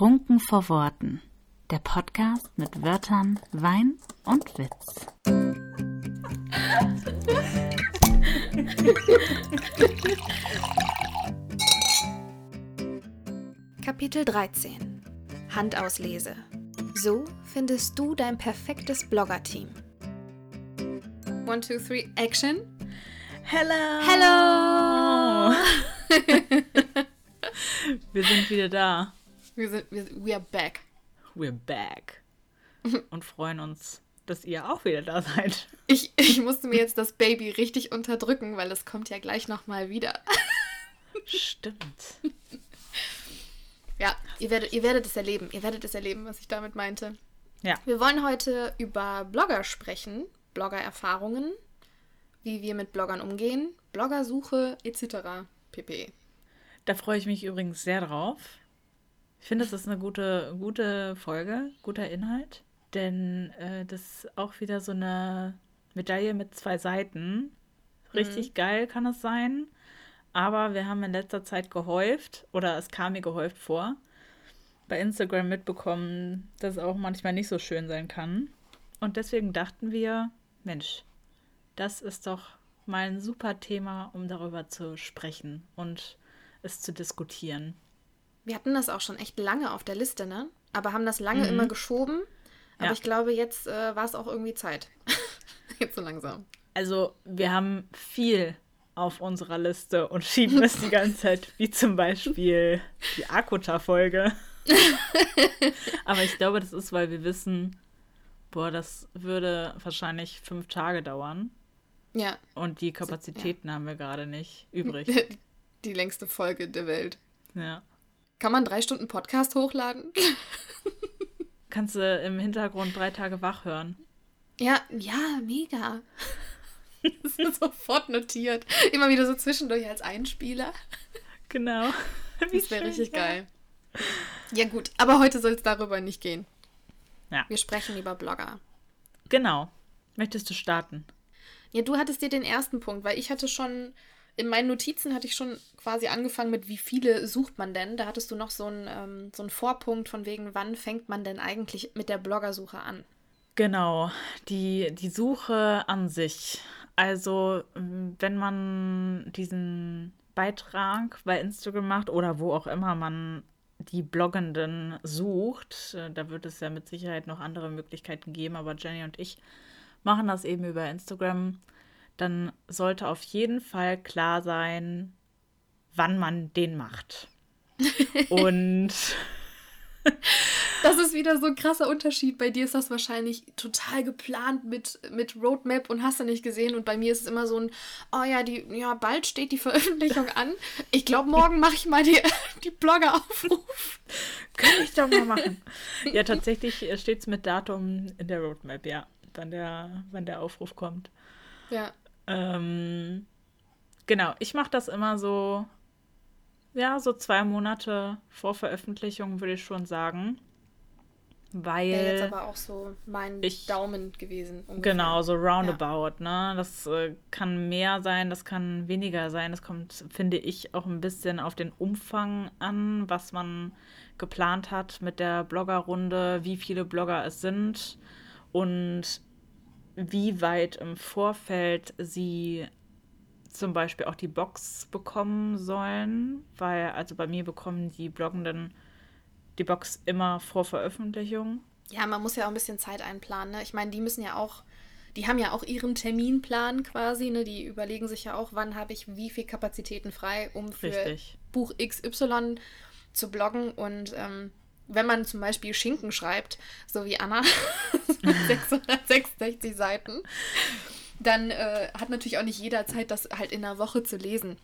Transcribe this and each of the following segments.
Trunken vor Worten. Der Podcast mit Wörtern, Wein und Witz. Kapitel 13 Handauslese. So findest du dein perfektes Blogger-Team. One, two, three, action. Hello! Hello! Wir sind wieder da. Wir sind, wir, we are back. We're back. Und freuen uns, dass ihr auch wieder da seid. Ich, ich musste mir jetzt das Baby richtig unterdrücken, weil es kommt ja gleich nochmal wieder. Stimmt. Ja, ihr werdet, ihr werdet es erleben. Ihr werdet es erleben, was ich damit meinte. Ja. Wir wollen heute über Blogger sprechen, Blogger-Erfahrungen, wie wir mit Bloggern umgehen, Bloggersuche etc. pp. Da freue ich mich übrigens sehr drauf. Ich finde, das ist eine gute, gute Folge, guter Inhalt. Denn äh, das ist auch wieder so eine Medaille mit zwei Seiten. Richtig geil kann es sein. Aber wir haben in letzter Zeit gehäuft, oder es kam mir gehäuft vor, bei Instagram mitbekommen, dass es auch manchmal nicht so schön sein kann. Und deswegen dachten wir, Mensch, das ist doch mal ein super Thema, um darüber zu sprechen und es zu diskutieren. Wir hatten das auch schon echt lange auf der Liste, ne? Aber haben das lange Mhm. immer geschoben. Aber Ja. ich glaube, jetzt äh, war es auch irgendwie Zeit. jetzt so langsam. Also, wir haben viel auf unserer Liste und schieben es die ganze Zeit, wie zum Beispiel die Akuta-Folge. Aber ich glaube, das ist, weil wir wissen, boah, das würde wahrscheinlich fünf Tage dauern. Ja, Und die Kapazitäten haben wir gerade nicht übrig. die längste Folge der Welt. Ja. Kann man drei Stunden Podcast hochladen? Kannst du im Hintergrund drei Tage wach hören. Ja, ja, mega. Das ist sofort notiert. Immer wieder so zwischendurch als Einspieler. Genau. Das wäre richtig geil. Ja, gut, aber heute soll es darüber nicht gehen. Ja. Wir sprechen über Blogger. Genau. Möchtest du starten? Ja, du hattest dir den ersten Punkt, weil ich hatte schon, in meinen Notizen hatte ich schon quasi angefangen mit, wie viele sucht man denn? Da hattest du noch so einen, ähm, so einen Vorpunkt von wegen, wann fängt man denn eigentlich mit der Bloggersuche an? Genau, die, die Suche an sich. Also, wenn man diesen Beitrag bei Instagram macht oder wo auch immer man die Bloggenden sucht, äh, da wird es ja mit Sicherheit noch andere Möglichkeiten geben, aber Jenny und ich machen das eben über Instagram, dann sollte auf jeden Fall klar sein, wann man den macht. Und Das ist wieder so ein krasser Unterschied. Bei dir ist das wahrscheinlich total geplant mit, mit Roadmap und hast du nicht gesehen. Und bei mir ist es immer so ein, oh ja, die, ja, bald steht die Veröffentlichung an. Ich glaube, morgen mache ich mal die, die Blogger-Aufruf. Kann ich doch mal machen. ja, tatsächlich steht es mit Datum in der Roadmap, ja, wann der, wann der Aufruf kommt. Ja. Ähm, genau, ich mache das immer so, ja, so zwei Monate vor Veröffentlichung, würde ich schon sagen. Wäre jetzt Weil, aber auch so mein Ich- Daumen gewesen. ungefähr. genau, so roundabout, ne? Das äh, kann mehr sein, das kann weniger sein. Das kommt, finde ich, auch ein bisschen auf den Umfang an, was man geplant hat mit der Bloggerrunde, wie viele Blogger es sind und wie weit im Vorfeld sie zum Beispiel auch die Box bekommen sollen, weil also bei mir bekommen die Bloggenden die Box immer vor Veröffentlichung. Ja, man muss ja auch ein bisschen Zeit einplanen. Ne? Ich meine, die müssen ja auch, die haben ja auch ihren Terminplan quasi. Ne? Die überlegen sich ja auch, wann habe ich wie viel Kapazitäten frei, um für Richtig. Buch XY zu bloggen. Und ähm, wenn man zum Beispiel Schinken schreibt, so wie Anna, mit 666 Seiten, dann äh, hat natürlich auch nicht jeder Zeit, das halt in einer Woche zu lesen.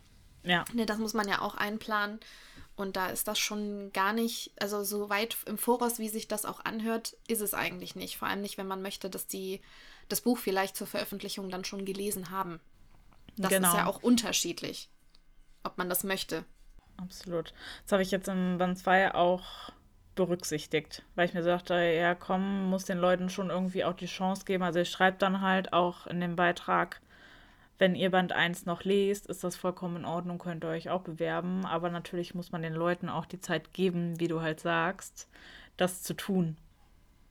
Ja, Ne, das muss man ja auch einplanen. Und da ist das schon gar nicht, also so weit im Voraus, wie sich das auch anhört, ist es eigentlich nicht. Vor allem nicht, wenn man möchte, dass die das Buch vielleicht zur Veröffentlichung dann schon gelesen haben. Das Genau. ist ja auch unterschiedlich, ob man das möchte. absolut. Das habe ich jetzt im Band 2 auch berücksichtigt, weil ich mir sagte, ja komm, muss den Leuten schon irgendwie auch die Chance geben. Also ich schreibe dann halt auch in dem Beitrag, wenn ihr Band 1 noch lest, ist das vollkommen in Ordnung, könnt ihr euch auch bewerben. Aber natürlich muss man den Leuten auch die Zeit geben, wie du halt sagst, das zu tun.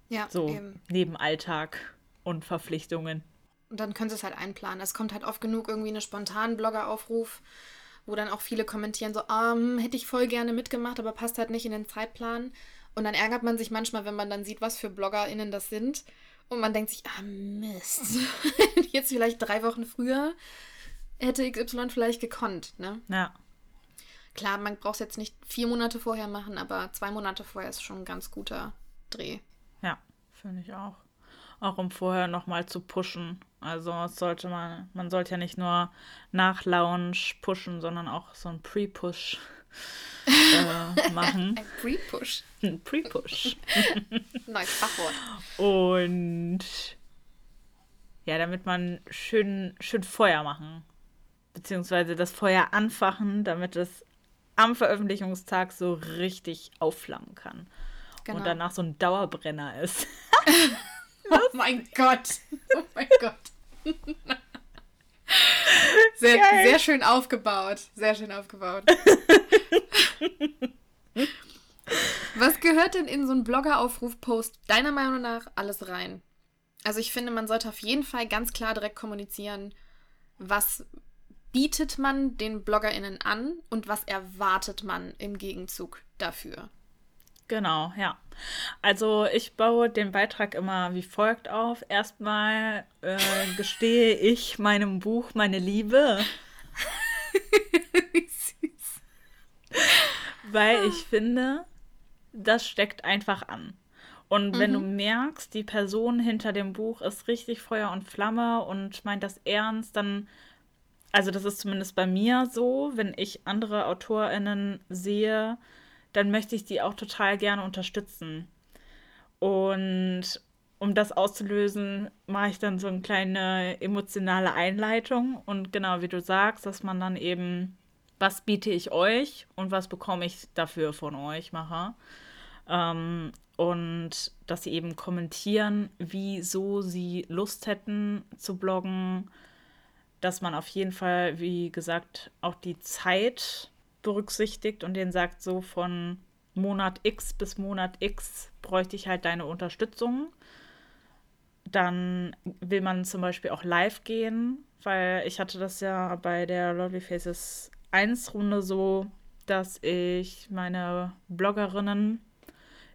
Ja, so eben. neben Alltag und Verpflichtungen. Und dann können sie es halt einplanen. Es kommt halt oft genug irgendwie eine spontanen Bloggeraufruf, wo dann auch viele kommentieren, so, um, hätte ich voll gerne mitgemacht, aber passt halt nicht in den Zeitplan. Und dann ärgert man sich manchmal, wenn man dann sieht, was für BloggerInnen das sind. Und man denkt sich, ah Mist, jetzt vielleicht drei Wochen früher hätte XY vielleicht gekonnt, ne? Ja. Klar, man braucht es jetzt nicht vier Monate vorher machen, aber zwei Monate vorher ist schon ein ganz guter Dreh. Ja, finde ich auch. Auch um vorher nochmal zu pushen. Also sollte man, man sollte ja nicht nur nach Lounge pushen, sondern auch so ein Pre-Push äh, machen. Ein Pre-Push. Ein Pre-Push. Neues Fachwort. Und ja, damit man schön, schön Feuer machen. Beziehungsweise das Feuer anfachen, damit es am Veröffentlichungstag so richtig aufflammen kann. Genau. Und danach so ein Dauerbrenner ist. oh mein Gott. Oh mein Gott. Sehr, sehr schön aufgebaut. Sehr schön aufgebaut. Was gehört denn in so einen Bloggeraufruf-Post deiner Meinung nach alles rein? Also ich finde, man sollte auf jeden Fall ganz klar direkt kommunizieren, was bietet man den BloggerInnen an und was erwartet man im Gegenzug dafür. Genau, ja. Also ich baue den Beitrag immer wie folgt auf. Erstmal äh, gestehe ich meinem Buch meine Liebe. Weil ich finde, das steckt einfach an. Und wenn mhm. du merkst, die Person hinter dem Buch ist richtig Feuer und Flamme und meint das ernst, dann, also das ist zumindest bei mir so, wenn ich andere AutorInnen sehe, dann möchte ich die auch total gerne unterstützen. Und um das auszulösen, mache ich dann so eine kleine emotionale Einleitung. Und genau wie du sagst, dass man dann eben, was biete ich euch und was bekomme ich dafür von euch mache. Ähm, und dass sie eben kommentieren, wieso sie Lust hätten zu bloggen. Dass man auf jeden Fall, wie gesagt, auch die Zeit berücksichtigt und den sagt, so von Monat X bis Monat X bräuchte ich halt deine Unterstützung. Dann will man zum Beispiel auch live gehen, weil ich hatte das ja bei der Lovely Faces 1 Runde so, dass ich meine Bloggerinnen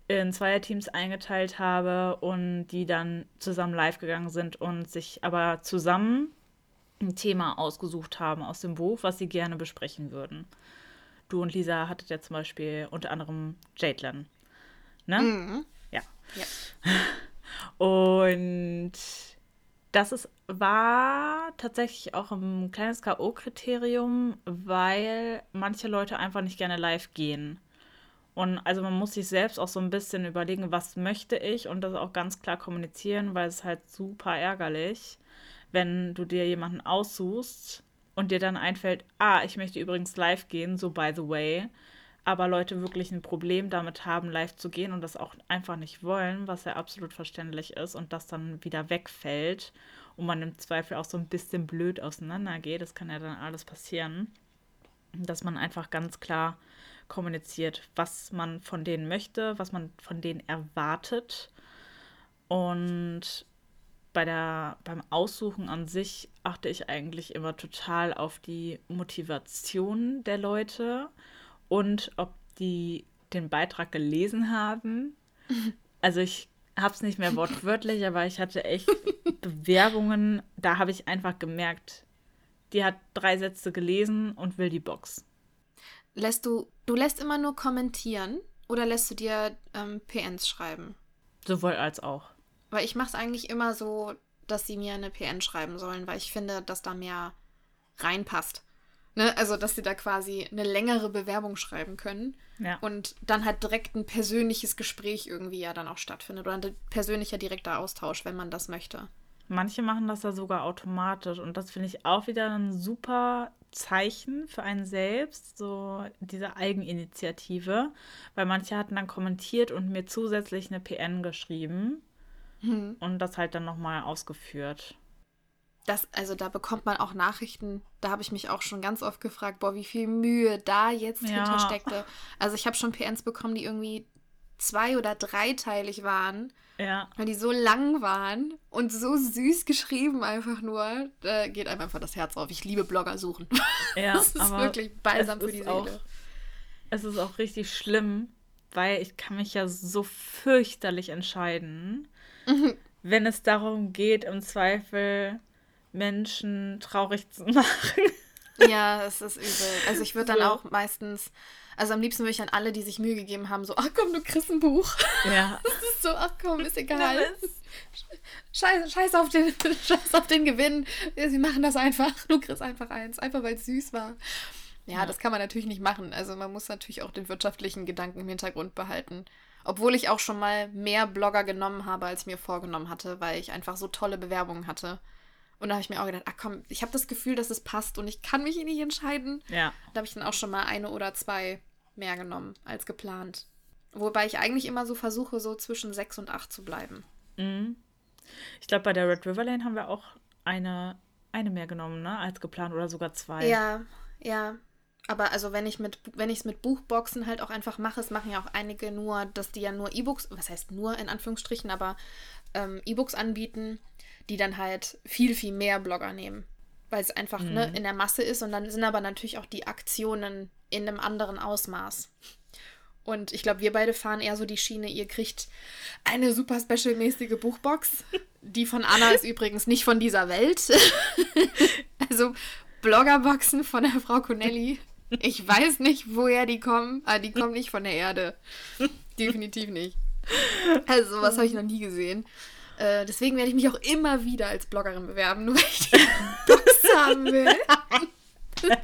in Zweierteams eingeteilt habe und die dann zusammen live gegangen sind und sich aber zusammen ein Thema ausgesucht haben aus dem Buch, was sie gerne besprechen würden. Du und Lisa hattet ja zum Beispiel unter anderem Jadlin. Ne? Mhm. Ja. ja. Und das ist, war tatsächlich auch ein kleines K.O.-Kriterium, weil manche Leute einfach nicht gerne live gehen. Und also man muss sich selbst auch so ein bisschen überlegen, was möchte ich und das auch ganz klar kommunizieren, weil es halt super ärgerlich, wenn du dir jemanden aussuchst, und dir dann einfällt, ah, ich möchte übrigens live gehen, so by the way, aber Leute wirklich ein Problem damit haben, live zu gehen und das auch einfach nicht wollen, was ja absolut verständlich ist und das dann wieder wegfällt und man im Zweifel auch so ein bisschen blöd auseinandergeht, das kann ja dann alles passieren, dass man einfach ganz klar kommuniziert, was man von denen möchte, was man von denen erwartet. Und bei der, beim Aussuchen an sich achte ich eigentlich immer total auf die Motivation der Leute und ob die den Beitrag gelesen haben. Also ich habe es nicht mehr wortwörtlich, aber ich hatte echt Bewerbungen, da habe ich einfach gemerkt, die hat drei Sätze gelesen und will die Box. Lässt du, du lässt immer nur kommentieren oder lässt du dir ähm, PNs schreiben? Sowohl als auch. Weil ich mache es eigentlich immer so, dass sie mir eine PN schreiben sollen, weil ich finde, dass da mehr reinpasst. Ne? Also, dass sie da quasi eine längere Bewerbung schreiben können. Ja. Und dann halt direkt ein persönliches Gespräch irgendwie ja dann auch stattfindet. Oder ein persönlicher direkter Austausch, wenn man das möchte. Manche machen das ja sogar automatisch. Und das finde ich auch wieder ein super Zeichen für einen selbst, so diese Eigeninitiative. Weil manche hatten dann kommentiert und mir zusätzlich eine PN geschrieben. Mhm. Und das halt dann nochmal ausgeführt. Das, also da bekommt man auch Nachrichten, da habe ich mich auch schon ganz oft gefragt, boah, wie viel Mühe da jetzt Ja. hintersteckte. Also ich habe schon PNs bekommen, die irgendwie zwei- oder dreiteilig waren, Ja. weil die so lang waren und so süß geschrieben einfach nur. Da geht einem einfach das Herz auf. Ich liebe Blogger suchen. Ja, das ist wirklich balsam für die Seele. auch- Es ist auch richtig schlimm, weil ich kann mich ja so fürchterlich entscheiden, wenn es darum geht, im Zweifel Menschen traurig zu machen. Ja, es ist übel. Also ich würde dann auch meistens, also am liebsten würde ich an alle, die sich Mühe gegeben haben, so, ach komm, du kriegst ein Buch. Ja. Das ist so, ach komm, ist egal. Scheiß, scheiß, auf den, scheiß auf den Gewinn. Sie machen das einfach. Du kriegst einfach eins. Einfach weil es süß war. Ja, Ja. das kann man natürlich nicht machen. Also man muss natürlich auch den wirtschaftlichen Gedanken im Hintergrund behalten. Obwohl ich auch schon mal mehr Blogger genommen habe, als ich mir vorgenommen hatte, weil ich einfach so tolle Bewerbungen hatte. Und da habe ich mir auch gedacht, ach komm, ich habe das Gefühl, dass es passt und ich kann mich nicht entscheiden. Ja. Da habe ich dann auch schon mal eine oder zwei mehr genommen als geplant. Wobei ich eigentlich immer so versuche, so zwischen sechs und acht zu bleiben. Mhm. Ich glaube, bei der Red River Lane haben wir auch eine, eine mehr genommen, ne? Als geplant oder sogar zwei. Ja, ja. Aber also wenn ich mit wenn ich es mit Buchboxen halt auch einfach mache, es machen ja auch einige nur, dass die ja nur E-Books, was heißt nur in Anführungsstrichen, aber ähm, E-Books anbieten, die dann halt viel, viel mehr Blogger nehmen. Weil es einfach ne, in der Masse ist und dann sind aber natürlich auch die Aktionen in einem anderen Ausmaß. Und ich glaube, wir beide fahren eher so die Schiene, ihr kriegt eine super specialmäßige Buchbox. Die von Anna ist übrigens nicht von dieser Welt. also Bloggerboxen von der Frau Connelly. Ich weiß nicht, woher die kommen, aber die kommen nicht von der Erde. Definitiv nicht. Also sowas habe ich noch nie gesehen. Äh, deswegen werde ich mich auch immer wieder als Bloggerin bewerben, nur weil ich die Box haben will.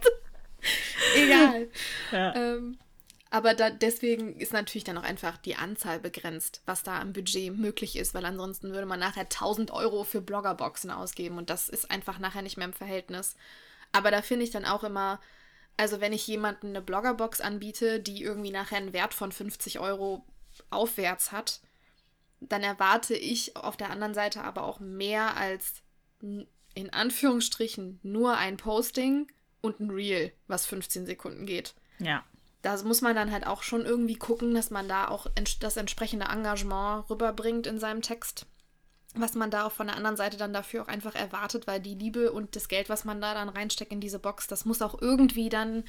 Egal. Ja. Ähm, aber da, deswegen ist natürlich dann auch einfach die Anzahl begrenzt, was da am Budget möglich ist, weil ansonsten würde man nachher 1000 Euro für Bloggerboxen ausgeben und das ist einfach nachher nicht mehr im Verhältnis. Aber da finde ich dann auch immer, also wenn ich jemandem eine Bloggerbox anbiete, die irgendwie nachher einen Wert von 50 Euro aufwärts hat, dann erwarte ich auf der anderen Seite aber auch mehr als in Anführungsstrichen nur ein Posting und ein Reel, was 15 Sekunden geht ja. da muss man dann halt auch schon irgendwie gucken, dass man da auch das entsprechende Engagement rüberbringt in seinem Text. Was man da auch von der anderen Seite dann dafür auch einfach erwartet, weil die Liebe und das Geld, was man da dann reinsteckt in diese Box, das muss auch irgendwie dann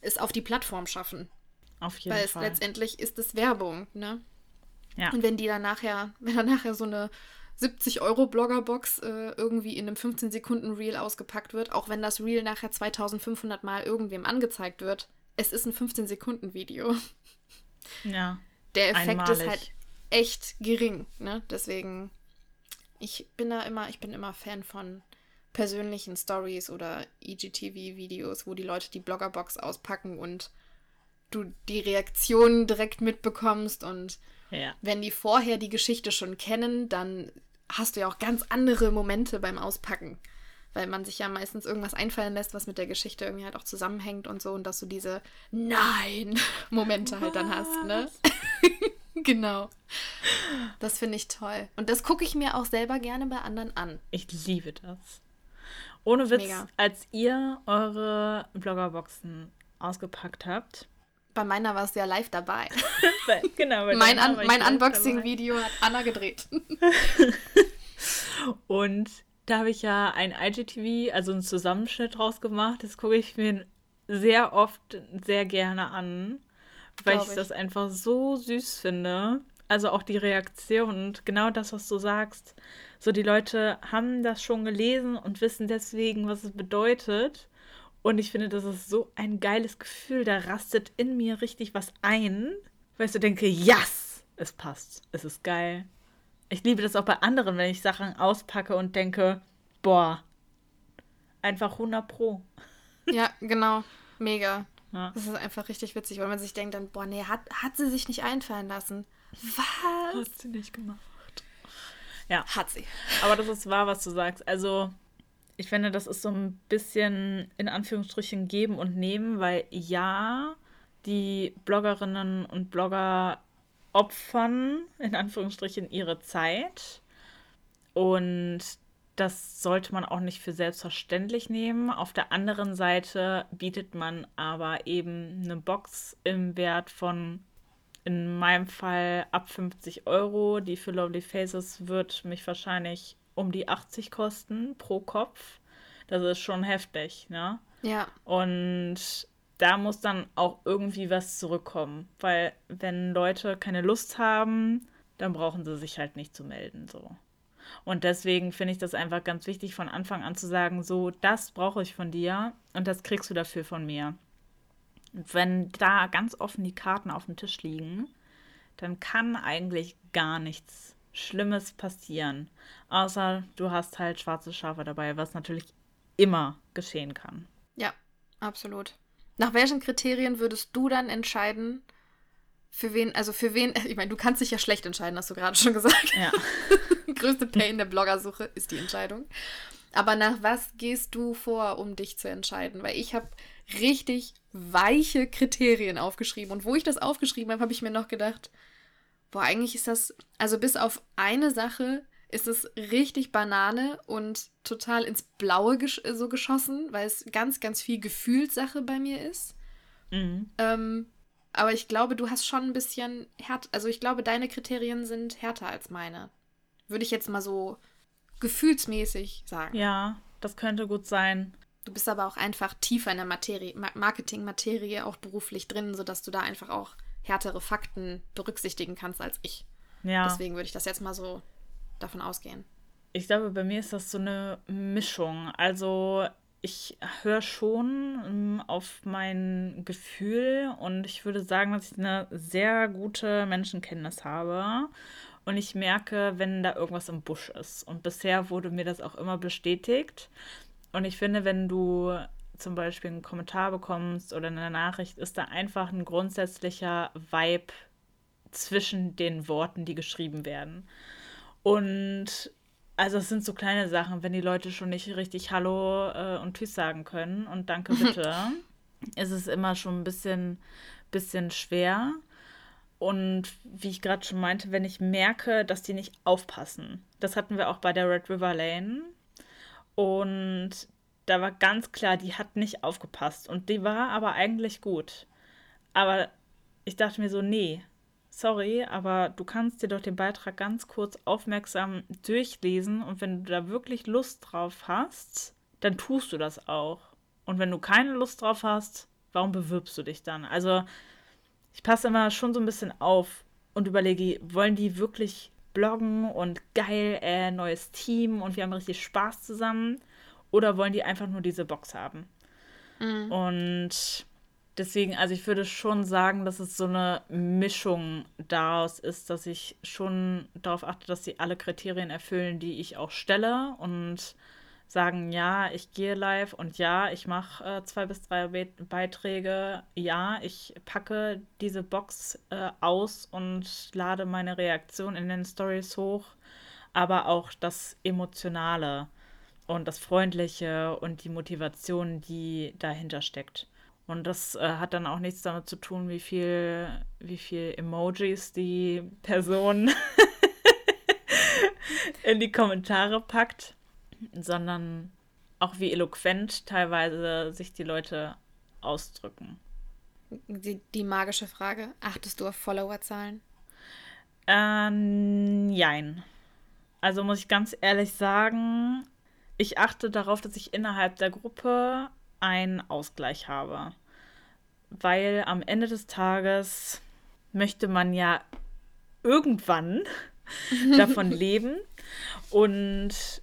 es auf die Plattform schaffen. Auf jeden weil es Fall. letztendlich ist es Werbung, ne? Ja. Und wenn die dann nachher, wenn dann nachher so eine 70 Euro Bloggerbox äh, irgendwie in einem 15 Sekunden Reel ausgepackt wird, auch wenn das Reel nachher 2500 Mal irgendwem angezeigt wird, es ist ein 15 Sekunden Video. ja. Der Effekt ist Einmalig. halt echt gering, ne? Deswegen ich bin da immer, ich bin immer Fan von persönlichen Stories oder E IGTV-Videos, wo die Leute die Bloggerbox auspacken und du die Reaktionen direkt mitbekommst und Ja. wenn die vorher die Geschichte schon kennen, dann hast du ja auch ganz andere Momente beim Auspacken. Weil man sich ja meistens irgendwas einfallen lässt, was mit der Geschichte irgendwie halt auch zusammenhängt und so und dass du diese Nein-Momente halt dann hast, ne? genau. Das finde ich toll. Und das gucke ich mir auch selber gerne bei anderen an. Ich liebe das. Ohne Witz, Mega. als ihr eure Bloggerboxen ausgepackt habt. Bei meiner warst du ja live dabei. Bei- genau, mein Un war mein Unboxing-Video hat Anna gedreht. Und da habe ich ja ein IGTV, also einen Zusammenschnitt draus gemacht. Das gucke ich mir sehr oft sehr gerne an, weil Glaub ich ich. das einfach so süß finde. Also auch die Reaktion und genau das, was du sagst. So, die Leute haben das schon gelesen und wissen deswegen, was es bedeutet. Und ich finde, das ist so ein geiles Gefühl. Da rastet in mir richtig was ein, weil ich so denke, yes, es passt. Es ist geil. Ich liebe das auch bei anderen, wenn ich Sachen auspacke und denke, boah, einfach 100 Pro. ja, genau. Mega. Ja. Das ist einfach richtig witzig, weil man sich denkt dann, boah, nee, hat, hat sie sich nicht einfallen lassen. Was? Hast du nicht gemacht. Ja, Hat sie. aber das ist wahr, was du sagst. Also, ich finde, das ist so ein bisschen in Anführungsstrichen geben und nehmen, weil ja, die Bloggerinnen und Blogger opfern in Anführungsstrichen ihre Zeit und das sollte man auch nicht für selbstverständlich nehmen. Auf der anderen Seite bietet man aber eben eine Box im Wert von in meinem Fall ab 50 Euro. Die für Lovely Faces wird mich wahrscheinlich um die 80 kosten pro Kopf. Das ist schon heftig, ne? Ja. Und da muss dann auch irgendwie was zurückkommen. Weil wenn Leute keine Lust haben, dann brauchen sie sich halt nicht zu melden. So. Und deswegen finde ich das einfach ganz wichtig, von Anfang an zu sagen, so, das brauche ich von dir und das kriegst du dafür von mir. Wenn da ganz offen die Karten auf dem Tisch liegen, dann kann eigentlich gar nichts Schlimmes passieren. Außer du hast halt schwarze Schafe dabei, was natürlich immer geschehen kann. Ja, absolut. Nach welchen Kriterien würdest du dann entscheiden, für wen, also für wen, ich meine, du kannst dich ja schlecht entscheiden, hast du gerade schon gesagt. Ja. Größte Pain der Bloggersuche ist die Entscheidung. Aber nach was gehst du vor, um dich zu entscheiden? Weil ich habe richtig weiche Kriterien aufgeschrieben. Und wo ich das aufgeschrieben habe, habe ich mir noch gedacht, boah, eigentlich ist das, also bis auf eine Sache ist es richtig Banane und total ins Blaue gesch so geschossen, weil es ganz, ganz viel Gefühlssache bei mir ist. Mhm. Ähm, aber ich glaube, du hast schon ein bisschen härter, also ich glaube, deine Kriterien sind härter als meine. Würde ich jetzt mal so gefühlsmäßig sagen. Ja, das könnte gut sein. Du bist aber auch einfach tiefer in der Materie, Marketing-Materie auch beruflich drin, sodass du da einfach auch härtere Fakten berücksichtigen kannst als ich. Ja. Deswegen würde ich das jetzt mal so davon ausgehen. Ich glaube, bei mir ist das so eine Mischung. Also ich höre schon ähm, auf mein Gefühl und ich würde sagen, dass ich eine sehr gute Menschenkenntnis habe. Und ich merke, wenn da irgendwas im Busch ist. Und bisher wurde mir das auch immer bestätigt. Und ich finde, wenn du zum Beispiel einen Kommentar bekommst oder eine Nachricht, ist da einfach ein grundsätzlicher Vibe zwischen den Worten, die geschrieben werden. Und also es sind so kleine Sachen, wenn die Leute schon nicht richtig Hallo äh, und Tschüss sagen können und Danke bitte, ist es immer schon ein bisschen, bisschen schwer. Und wie ich gerade schon meinte, wenn ich merke, dass die nicht aufpassen. Das hatten wir auch bei der Red River Lane. Und da war ganz klar, die hat nicht aufgepasst. Und die war aber eigentlich gut. Aber ich dachte mir so, nee, sorry, aber du kannst dir doch den Beitrag ganz kurz aufmerksam durchlesen und wenn du da wirklich Lust drauf hast, dann tust du das auch. Und wenn du keine Lust drauf hast, warum bewirbst du dich dann? Also, ich passe immer schon so ein bisschen auf und überlege, wollen die wirklich bloggen und geil, äh, neues Team und wir haben richtig Spaß zusammen? Oder wollen die einfach nur diese Box haben? Mhm. Und deswegen, also ich würde schon sagen, dass es so eine Mischung daraus ist, dass ich schon darauf achte, dass sie alle Kriterien erfüllen, die ich auch stelle und sagen, ja, ich gehe live und ja, ich mache äh, zwei bis drei Be Beiträge, ja, ich packe diese Box äh, aus und lade meine Reaktion in den Stories hoch, aber auch das Emotionale und das Freundliche und die Motivation, die dahinter steckt. Und das äh, hat dann auch nichts damit zu tun, wie viel, wie viel Emojis die Person in die Kommentare packt, sondern auch wie eloquent teilweise sich die Leute ausdrücken. Die, die magische Frage, achtest du auf Followerzahlen? Ähm, jein. Also muss ich ganz ehrlich sagen, ich achte darauf, dass ich innerhalb der Gruppe einen Ausgleich habe. Weil am Ende des Tages möchte man ja irgendwann davon leben. Und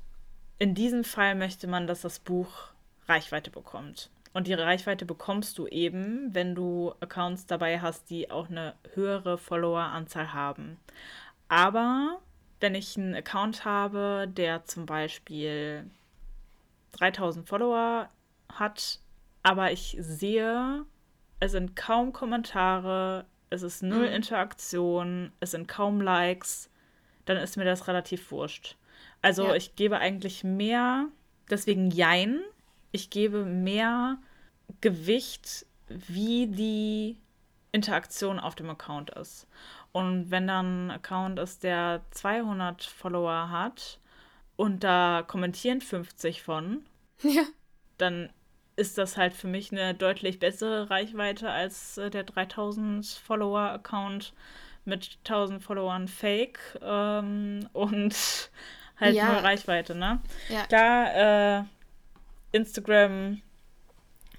in diesem Fall möchte man, dass das Buch Reichweite bekommt. Und die Reichweite bekommst du eben, wenn du Accounts dabei hast, die auch eine höhere Followeranzahl haben. Aber wenn ich einen Account habe, der zum Beispiel 3000 Follower hat, aber ich sehe, es sind kaum Kommentare, es ist null mhm. Interaktion, es sind kaum Likes, dann ist mir das relativ wurscht. Also ja. ich gebe eigentlich mehr, deswegen Jein, ich gebe mehr Gewicht, wie die Interaktion auf dem Account ist. Und wenn dann ein Account ist, der 200 Follower hat und da kommentieren 50 von, Ja. dann ist das halt für mich eine deutlich bessere Reichweite als äh, der 3000 Follower-Account mit 1000 Followern Fake ähm, und halt Ja. nur Reichweite, ne? Ja. Klar, äh, Instagram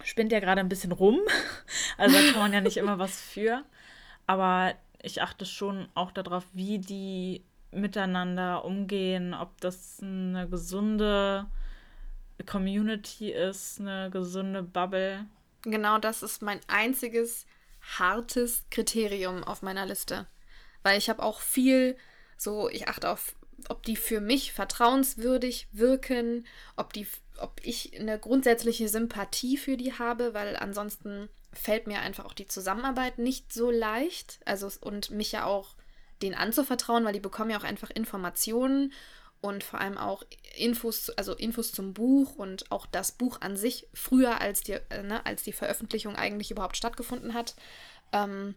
spinnt ja gerade ein bisschen rum. Also da kann man ja nicht immer was für. Aber ich achte schon auch darauf, wie die miteinander umgehen, ob das eine gesunde Community ist, eine gesunde Bubble. Genau das ist mein einziges hartes Kriterium auf meiner Liste. Weil ich habe auch viel so, ich achte auf, ob die für mich vertrauenswürdig wirken, ob die, ob ich eine grundsätzliche Sympathie für die habe, weil ansonsten fällt mir einfach auch die Zusammenarbeit nicht so leicht. Also und mich ja auch denen anzuvertrauen, weil die bekommen ja auch einfach Informationen und vor allem auch Infos, also Infos zum Buch und auch das Buch an sich früher als die, äh, ne, als die Veröffentlichung eigentlich überhaupt stattgefunden hat. Ähm,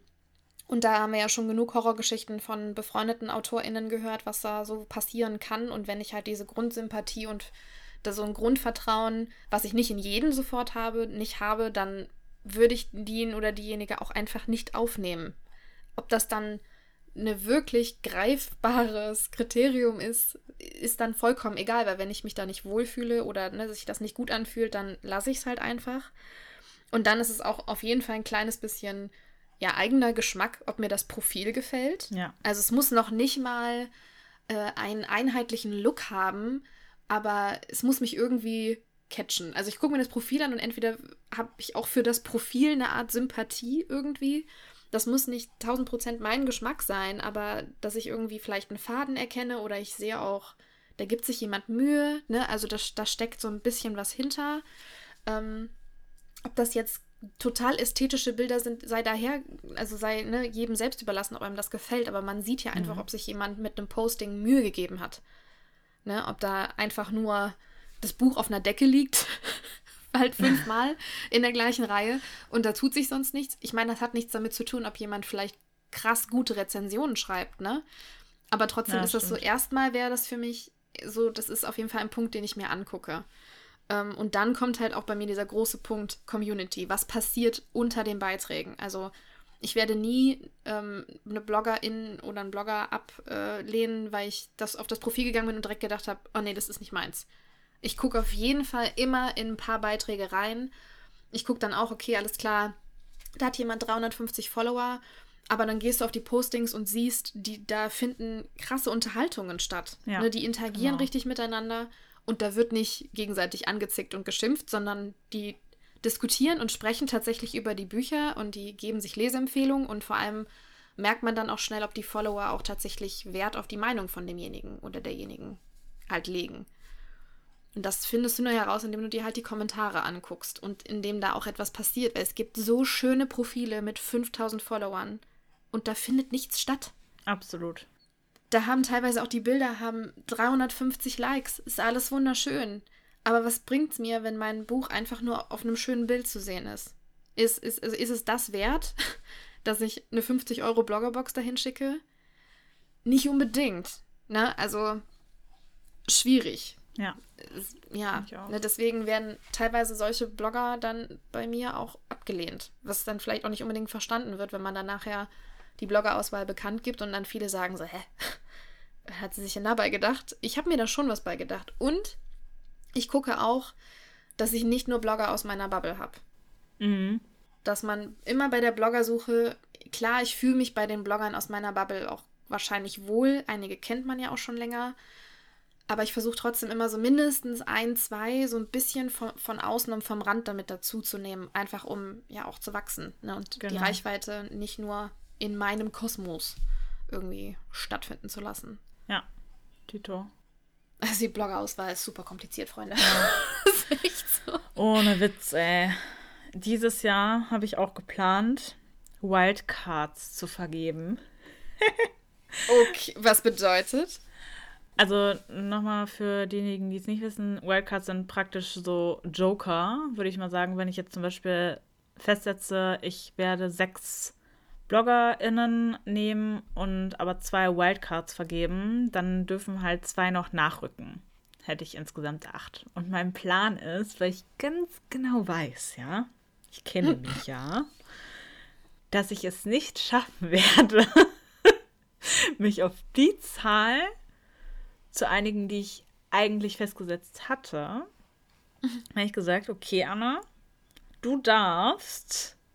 und da haben wir ja schon genug Horrorgeschichten von befreundeten AutorInnen gehört, was da so passieren kann. Und wenn ich halt diese Grundsympathie und da so ein Grundvertrauen, was ich nicht in jeden sofort habe, nicht habe, dann würde ich den oder diejenige auch einfach nicht aufnehmen. Ob das dann eine wirklich greifbares Kriterium ist, ist dann vollkommen egal, weil wenn ich mich da nicht wohlfühle oder ne, sich das nicht gut anfühlt, dann lasse ich es halt einfach. Und dann ist es auch auf jeden Fall ein kleines bisschen ja eigener Geschmack, ob mir das Profil gefällt. Ja. Also es muss noch nicht mal äh, einen einheitlichen Look haben, aber es muss mich irgendwie catchen. Also ich gucke mir das Profil an und entweder habe ich auch für das Profil eine Art Sympathie irgendwie. Das muss nicht 1000% mein Geschmack sein, aber dass ich irgendwie vielleicht einen Faden erkenne oder ich sehe auch, da gibt sich jemand Mühe, ne? Also da, da steckt so ein bisschen was hinter. Ähm, ob das jetzt total ästhetische Bilder sind, sei daher, also sei ne, jedem selbst überlassen, ob einem das gefällt, aber man sieht ja einfach, ob sich jemand mit einem Posting Mühe gegeben hat. Ne? Ob da einfach nur das Buch auf einer Decke liegt, halt fünfmal in der gleichen Reihe und da tut sich sonst nichts. Ich meine, das hat nichts damit zu tun, ob jemand vielleicht krass gute Rezensionen schreibt, ne? Aber trotzdem Ja, ist das so, erstmal wäre das für mich so, das ist auf jeden Fall ein Punkt, den ich mir angucke. Ähm, und dann kommt halt auch bei mir dieser große Punkt Community. Was passiert unter den Beiträgen? Also ich werde nie ähm, eine Bloggerin oder einen Blogger ablehnen, weil ich das auf das Profil gegangen bin und direkt gedacht habe, oh nee, das ist nicht meins. Ich gucke auf jeden Fall immer in ein paar Beiträge rein. Ich gucke dann auch, okay, alles klar, da hat jemand 350 Follower, aber dann gehst du auf die Postings und siehst, die, da finden krasse Unterhaltungen statt. Ja, ne, die interagieren genau. richtig miteinander und da wird nicht gegenseitig angezickt und geschimpft, sondern die diskutieren und sprechen tatsächlich über die Bücher und die geben sich Leseempfehlungen und vor allem merkt man dann auch schnell, ob die Follower auch tatsächlich Wert auf die Meinung von demjenigen oder derjenigen halt legen. Und das findest du nur heraus, indem du dir halt die Kommentare anguckst und indem da auch etwas passiert. Weil es gibt so schöne Profile mit 5000 Followern und da findet nichts statt. Absolut. Da haben teilweise auch die Bilder haben 350 Likes. Ist alles wunderschön. Aber was bringt's mir, wenn mein Buch einfach nur auf einem schönen Bild zu sehen ist? Ist, ist, ist, ist es das wert, dass ich eine 50 Euro Bloggerbox dahin schicke? Nicht unbedingt. Ne? Also schwierig. Ja. Ja, ne, deswegen werden teilweise solche Blogger dann bei mir auch abgelehnt. Was dann vielleicht auch nicht unbedingt verstanden wird, wenn man dann nachher die Bloggerauswahl bekannt gibt und dann viele sagen so, hä, hat sie sich denn dabei gedacht? Ich habe mir da schon was bei gedacht. Und ich gucke auch, dass ich nicht nur Blogger aus meiner Bubble habe. Mhm. Dass man immer bei der Bloggersuche, klar, ich fühle mich bei den Bloggern aus meiner Bubble auch wahrscheinlich wohl. Einige kennt man ja auch schon länger. Aber ich versuche trotzdem immer so mindestens ein, zwei, so ein bisschen von, von außen und vom Rand damit dazuzunehmen. Einfach um ja auch zu wachsen. Ne? Und die Genau. Reichweite nicht nur in meinem Kosmos irgendwie stattfinden zu lassen. Ja. Tito. Also die Bloggerauswahl ist super kompliziert, Freunde. echt so. Ohne Witz, ey. Dieses Jahr habe ich auch geplant, Wildcards zu vergeben. Okay, was bedeutet? Also nochmal für diejenigen, die es nicht wissen, Wildcards sind praktisch so Joker, würde ich mal sagen, wenn ich jetzt zum Beispiel festsetze, ich werde sechs BloggerInnen nehmen und aber zwei Wildcards vergeben, dann dürfen halt zwei noch nachrücken. hätte ich insgesamt acht. Und mein Plan ist, weil ich ganz genau weiß, ja, ich kenne mich ja, dass ich es nicht schaffen werde, mich auf die Zahl zu einigen, die ich eigentlich festgesetzt hatte. Habe ich gesagt, okay, Anna, du darfst.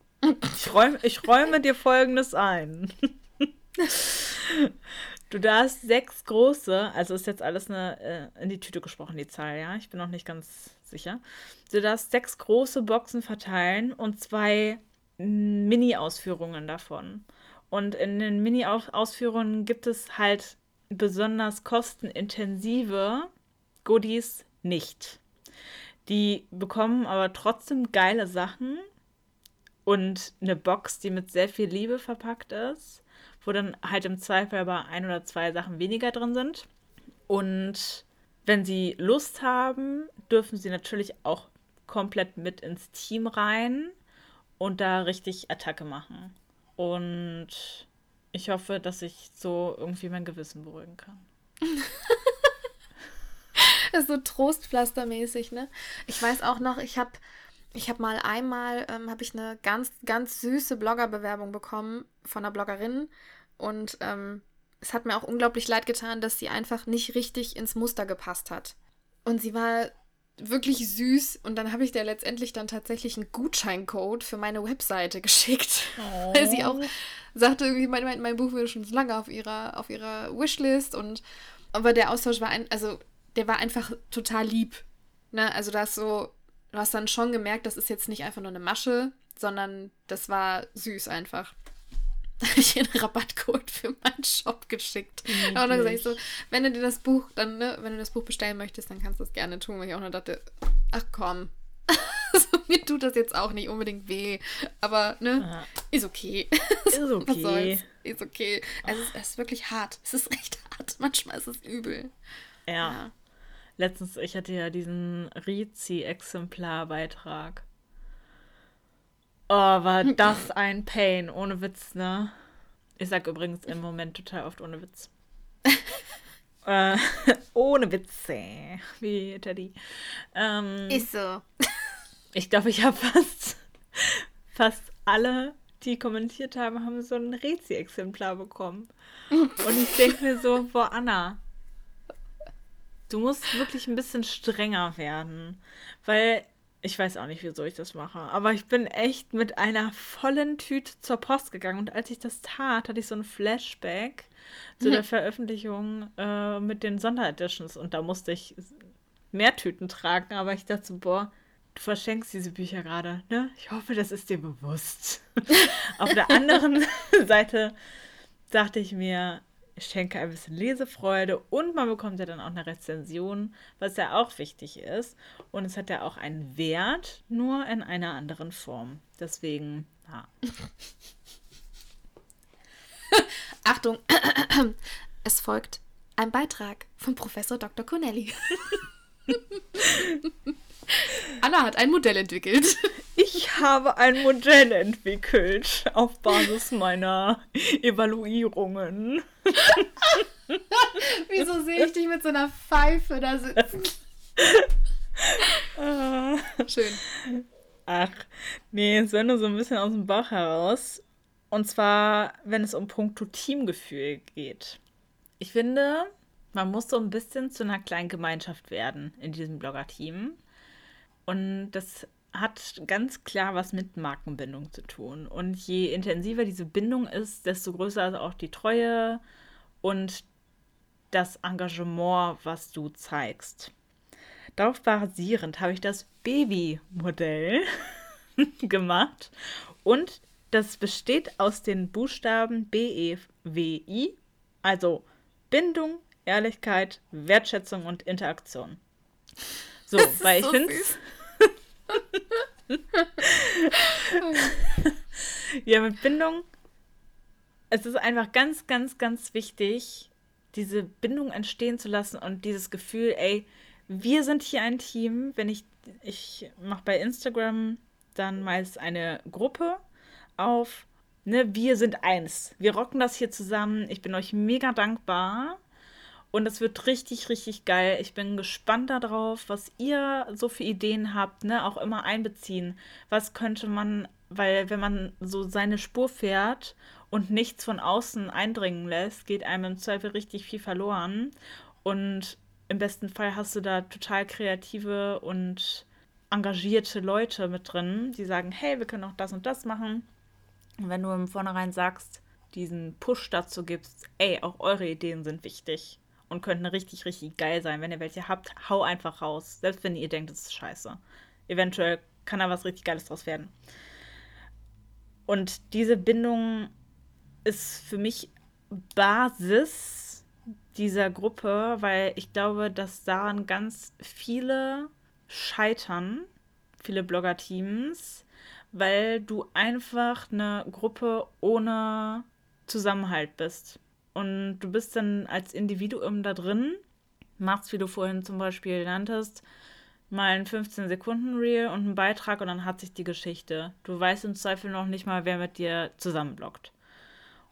Ich räume, ich räume dir folgendes ein. Du darfst sechs große, also ist jetzt alles eine, äh, in die Tüte gesprochen, die Zahl, ja. Ich bin noch nicht ganz sicher. Du darfst sechs große Boxen verteilen und zwei Mini-Ausführungen davon. Und in den Mini-Ausführungen gibt es halt besonders kostenintensive Goodies nicht. Die bekommen aber trotzdem geile Sachen und eine Box, die mit sehr viel Liebe verpackt ist wo dann halt im Zweifel aber ein oder zwei Sachen weniger drin sind. Und wenn sie Lust haben, dürfen sie natürlich auch komplett mit ins Team rein und da richtig Attacke machen. Und ich hoffe, dass ich so irgendwie mein Gewissen beruhigen kann. so trostpflastermäßig, ne? Ich weiß auch noch, ich habe ich habe mal einmal ähm, habe ich eine ganz ganz süße Bloggerbewerbung bekommen von einer Bloggerin und ähm, es hat mir auch unglaublich leid getan, dass sie einfach nicht richtig ins Muster gepasst hat. Und sie war wirklich süß und dann habe ich der letztendlich dann tatsächlich einen Gutscheincode für meine Webseite geschickt. Oh. Weil sie auch sagte, irgendwie, mein, mein, mein Buch würde schon so lange auf ihrer, auf ihrer Wishlist und aber der Austausch war ein, also der war einfach total lieb. Ne? Also da ist so, du hast dann schon gemerkt, das ist jetzt nicht einfach nur eine Masche, sondern das war süß einfach. Da habe ich einen Rabattcode für meinen Shop geschickt. Und dann gesagt, so, wenn du dir das Buch, dann, ne, wenn du das Buch bestellen möchtest, dann kannst du das gerne tun, weil ich auch nur dachte, ach komm. also, mir tut das jetzt auch nicht unbedingt weh. Aber, ne, Aha. ist okay. Ist okay. Ist okay. Also, es ist wirklich hart. Es ist echt hart. Manchmal ist es übel. Ja. ja. Letztens, ich hatte ja diesen Rizi-Exemplarbeitrag. Oh, war das ein Pain, ohne Witz, ne? Ich sag übrigens im Moment total oft ohne Witz. äh, ohne Witze, wie Teddy. Ähm, Ist so. Ich glaube, ich habe fast, fast alle, die kommentiert haben, haben so ein Rezi-Exemplar bekommen. Und ich denke mir so, boah, Anna, du musst wirklich ein bisschen strenger werden. Weil ich weiß auch nicht, wieso ich das mache. Aber ich bin echt mit einer vollen Tüte zur Post gegangen. Und als ich das tat, hatte ich so ein Flashback zu der Veröffentlichung äh, mit den Sondereditions. Und da musste ich mehr Tüten tragen. Aber ich dachte so, boah, du verschenkst diese Bücher gerade. Ne? Ich hoffe, das ist dir bewusst. Auf der anderen Seite dachte ich mir, ich schenke ein bisschen Lesefreude und man bekommt ja dann auch eine Rezension, was ja auch wichtig ist. Und es hat ja auch einen Wert, nur in einer anderen Form. Deswegen, ja. Achtung, es folgt ein Beitrag von Professor Dr. Connelly. Anna hat ein Modell entwickelt. Ich habe ein Modell entwickelt auf Basis meiner Evaluierungen. Wieso sehe ich dich mit so einer Pfeife da sitzen? Schön. Ach, nee, es wäre nur so ein bisschen aus dem Bauch heraus. Und zwar, wenn es um puncto Teamgefühl geht. Ich finde, man muss so ein bisschen zu einer kleinen Gemeinschaft werden in diesem Blogger-Team. Und das hat ganz klar was mit Markenbindung zu tun. Und je intensiver diese Bindung ist, desto größer ist auch die Treue und das Engagement, was du zeigst. Darauf basierend habe ich das Baby-Modell gemacht und das besteht aus den Buchstaben B, E, W, I, also Bindung, Ehrlichkeit, Wertschätzung und Interaktion. So, weil ich so finde ja, mit Bindung, es ist einfach ganz, ganz, ganz wichtig, diese Bindung entstehen zu lassen und dieses Gefühl, ey, wir sind hier ein Team. Wenn ich, ich mache bei Instagram dann meist eine Gruppe auf, ne, wir sind eins. Wir rocken das hier zusammen. Ich bin euch mega dankbar. Und es wird richtig, richtig geil. Ich bin gespannt darauf, was ihr so für Ideen habt, ne? Auch immer einbeziehen. Was könnte man, weil wenn man so seine Spur fährt und nichts von außen eindringen lässt, geht einem im Zweifel richtig viel verloren. Und im besten Fall hast du da total kreative und engagierte Leute mit drin, die sagen, hey, wir können auch das und das machen. Und wenn du im Vornherein sagst, diesen Push dazu gibst, ey, auch eure Ideen sind wichtig und könnten richtig, richtig geil sein. Wenn ihr welche habt, hau einfach raus. Selbst wenn ihr denkt, das ist scheiße. Eventuell kann da was richtig Geiles draus werden. Und diese Bindung ist für mich Basis dieser Gruppe, weil ich glaube, dass daran ganz viele scheitern, viele Blogger-Teams, weil du einfach eine Gruppe ohne Zusammenhalt bist. Und du bist dann als Individuum da drin, machst, wie du vorhin zum Beispiel nanntest, mal ein 15-Sekunden-Reel und einen Beitrag und dann hat sich die Geschichte. Du weißt im Zweifel noch nicht mal, wer mit dir zusammenblockt.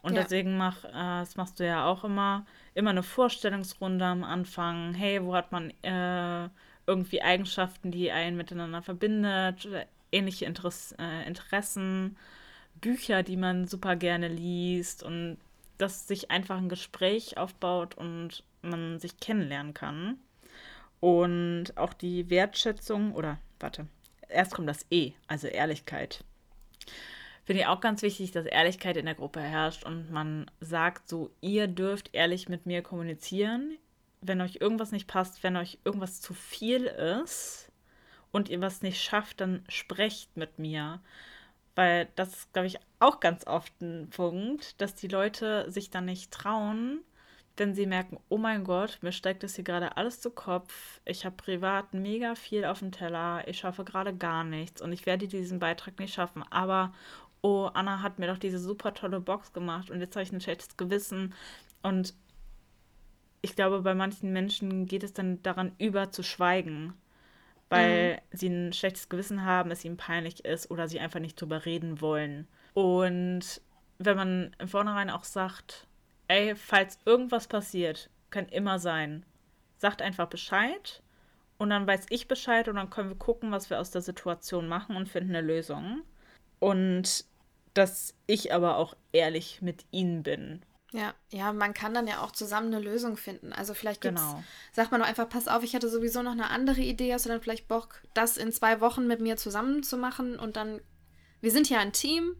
Und ja. deswegen mach, äh, das machst du ja auch immer, immer eine Vorstellungsrunde am Anfang. Hey, wo hat man äh, irgendwie Eigenschaften, die einen miteinander verbindet, ähnliche Interess äh, Interessen, Bücher, die man super gerne liest und dass sich einfach ein Gespräch aufbaut und man sich kennenlernen kann. Und auch die Wertschätzung, oder warte, erst kommt das E, also Ehrlichkeit. Finde ich auch ganz wichtig, dass Ehrlichkeit in der Gruppe herrscht und man sagt so, ihr dürft ehrlich mit mir kommunizieren. Wenn euch irgendwas nicht passt, wenn euch irgendwas zu viel ist und ihr was nicht schafft, dann sprecht mit mir. Weil das ist, glaube ich, auch ganz oft ein Punkt, dass die Leute sich dann nicht trauen, wenn sie merken, oh mein Gott, mir steigt das hier gerade alles zu Kopf. Ich habe privat mega viel auf dem Teller. Ich schaffe gerade gar nichts und ich werde diesen Beitrag nicht schaffen. Aber, oh, Anna hat mir doch diese super tolle Box gemacht und jetzt habe ich ein schlechtes Gewissen. Und ich glaube, bei manchen Menschen geht es dann daran über zu schweigen weil mhm. sie ein schlechtes Gewissen haben, es ihnen peinlich ist oder sie einfach nicht drüber reden wollen. Und wenn man im Vornherein auch sagt, ey, falls irgendwas passiert, kann immer sein, sagt einfach Bescheid und dann weiß ich Bescheid und dann können wir gucken, was wir aus der Situation machen und finden eine Lösung. Und dass ich aber auch ehrlich mit ihnen bin ja, ja, man kann dann ja auch zusammen eine Lösung finden. Also vielleicht gibt's, genau. sagt man doch einfach, pass auf, ich hatte sowieso noch eine andere Idee, hast du dann vielleicht Bock, das in zwei Wochen mit mir zusammen zu machen und dann, wir sind ja ein Team,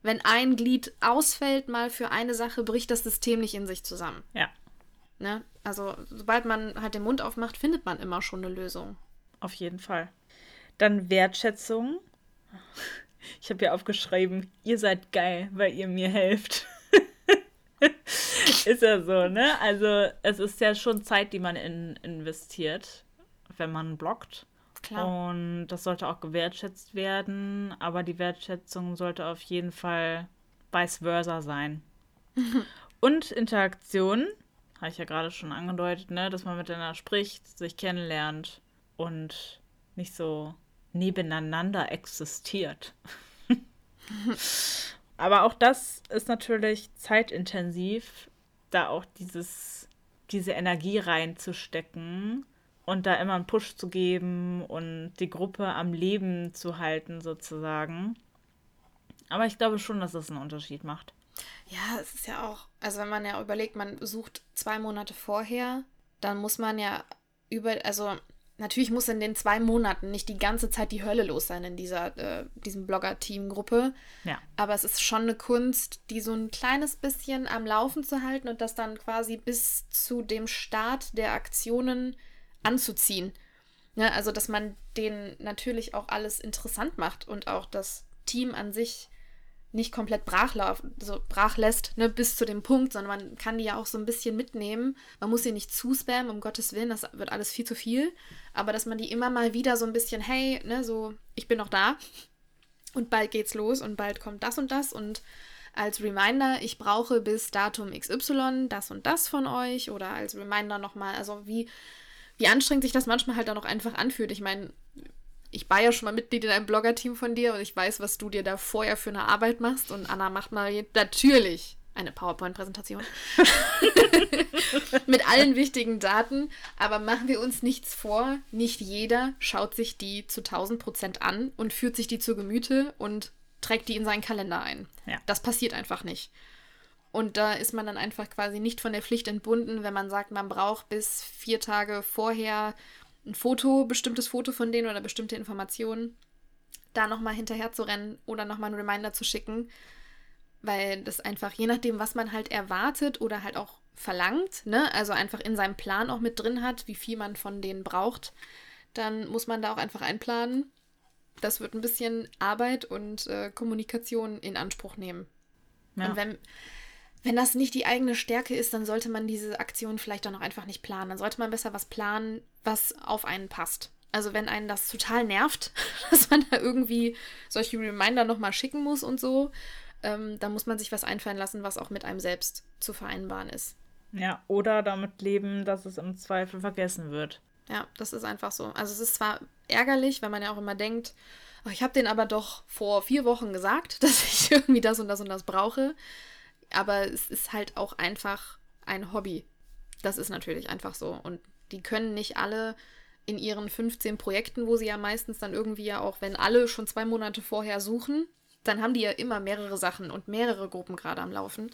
wenn ein Glied ausfällt mal für eine Sache, bricht das System nicht in sich zusammen. Ja. Ne? Also sobald man halt den Mund aufmacht, findet man immer schon eine Lösung. Auf jeden Fall. Dann Wertschätzung. Ich habe ja aufgeschrieben, ihr seid geil, weil ihr mir helft. ist ja so, ne? Also es ist ja schon Zeit, die man in, investiert, wenn man bloggt. Klar. Und das sollte auch gewertschätzt werden, aber die Wertschätzung sollte auf jeden Fall vice versa sein. und Interaktion, habe ich ja gerade schon angedeutet, ne? dass man miteinander spricht, sich kennenlernt und nicht so nebeneinander existiert. Aber auch das ist natürlich zeitintensiv, da auch dieses, diese Energie reinzustecken und da immer einen Push zu geben und die Gruppe am Leben zu halten, sozusagen. Aber ich glaube schon, dass es einen Unterschied macht. Ja, es ist ja auch, also wenn man ja überlegt, man sucht zwei Monate vorher, dann muss man ja über, also natürlich muss in den zwei Monaten nicht die ganze Zeit die Hölle los sein in dieser, äh, diesem Blogger-Team-Gruppe. Ja. Aber es ist schon eine Kunst, die so ein kleines bisschen am Laufen zu halten und das dann quasi bis zu dem Start der Aktionen anzuziehen. Ja, also, dass man denen natürlich auch alles interessant macht und auch das Team an sich nicht komplett brach, so brach lässt, ne, bis zu dem Punkt, sondern man kann die ja auch so ein bisschen mitnehmen. Man muss sie nicht zuspammen, um Gottes Willen, das wird alles viel zu viel. Aber dass man die immer mal wieder so ein bisschen, hey, ne, so, ich bin noch da und bald geht's los und bald kommt das und das und als Reminder, ich brauche bis Datum XY das und das von euch oder als Reminder nochmal, also wie, wie anstrengend sich das manchmal halt auch einfach anfühlt. Ich meine, ich war ja schon mal Mitglied in einem Blogger-Team von dir und ich weiß, was du dir da vorher für eine Arbeit machst. Und Anna macht mal natürlich eine PowerPoint-Präsentation. mit allen wichtigen Daten. Aber machen wir uns nichts vor, nicht jeder schaut sich die zu 1000 Prozent an und führt sich die zu Gemüte und trägt die in seinen Kalender ein. Ja. Das passiert einfach nicht. Und da ist man dann einfach quasi nicht von der Pflicht entbunden, wenn man sagt, man braucht bis vier Tage vorher ein Foto, bestimmtes Foto von denen oder bestimmte Informationen, da nochmal hinterher zu rennen oder nochmal einen Reminder zu schicken. Weil das einfach, je nachdem, was man halt erwartet oder halt auch verlangt, ne, also einfach in seinem Plan auch mit drin hat, wie viel man von denen braucht, dann muss man da auch einfach einplanen. Das wird ein bisschen Arbeit und äh, Kommunikation in Anspruch nehmen. Ja. Und wenn, wenn das nicht die eigene Stärke ist, dann sollte man diese Aktion vielleicht auch einfach nicht planen. Dann sollte man besser was planen, was auf einen passt. Also wenn einen das total nervt, dass man da irgendwie solche Reminder nochmal schicken muss und so, ähm, dann muss man sich was einfallen lassen, was auch mit einem selbst zu vereinbaren ist. Ja, oder damit leben, dass es im Zweifel vergessen wird. Ja, das ist einfach so. Also es ist zwar ärgerlich, weil man ja auch immer denkt, oh, ich habe den aber doch vor vier Wochen gesagt, dass ich irgendwie das und das und das brauche. Aber es ist halt auch einfach ein Hobby. Das ist natürlich einfach so. Und die können nicht alle in ihren 15 Projekten, wo sie ja meistens dann irgendwie ja auch, wenn alle schon zwei Monate vorher suchen, dann haben die ja immer mehrere Sachen und mehrere Gruppen gerade am Laufen.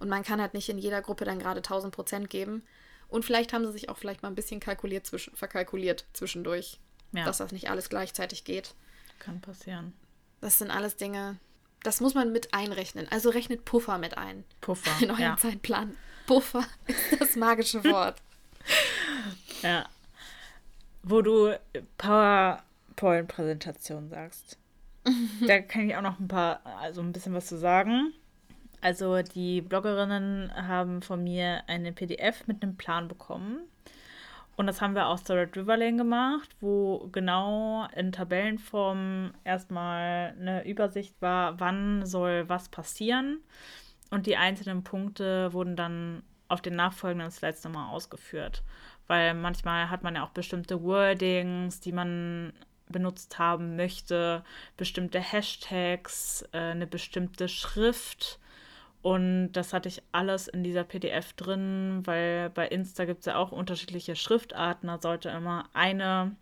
Und man kann halt nicht in jeder Gruppe dann gerade 1000 Prozent geben. Und vielleicht haben sie sich auch vielleicht mal ein bisschen kalkuliert zwischen, verkalkuliert zwischendurch, Ja, dass das nicht alles gleichzeitig geht. kann passieren. Das sind alles Dinge, das muss man mit einrechnen. Also rechnet Puffer mit ein Puffer. in eurem ja. Zeitplan. Puffer ist das magische Wort. ja. Wo du PowerPoint-Präsentation sagst. da kann ich auch noch ein paar, also ein bisschen was zu sagen. Also die Bloggerinnen haben von mir eine PDF mit einem Plan bekommen. Und das haben wir aus der Red River Lane gemacht, wo genau in Tabellenform erstmal eine Übersicht war, wann soll was passieren. Und die einzelnen Punkte wurden dann auf den nachfolgenden Slides nochmal ausgeführt. Weil manchmal hat man ja auch bestimmte Wordings, die man benutzt haben möchte, bestimmte Hashtags, äh, eine bestimmte Schrift. Und das hatte ich alles in dieser PDF drin, weil bei Insta gibt es ja auch unterschiedliche Schriftarten. Da sollte immer eine,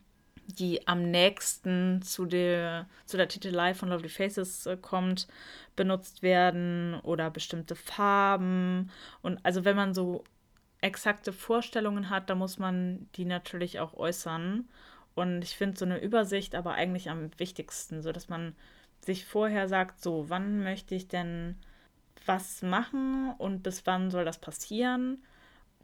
die am nächsten zu der, zu der Titelei von Lovely Faces äh, kommt, benutzt werden oder bestimmte Farben. Und also wenn man so exakte Vorstellungen hat, da muss man die natürlich auch äußern. Und ich finde so eine Übersicht aber eigentlich am wichtigsten, so dass man sich vorher sagt, so, wann möchte ich denn was machen und bis wann soll das passieren,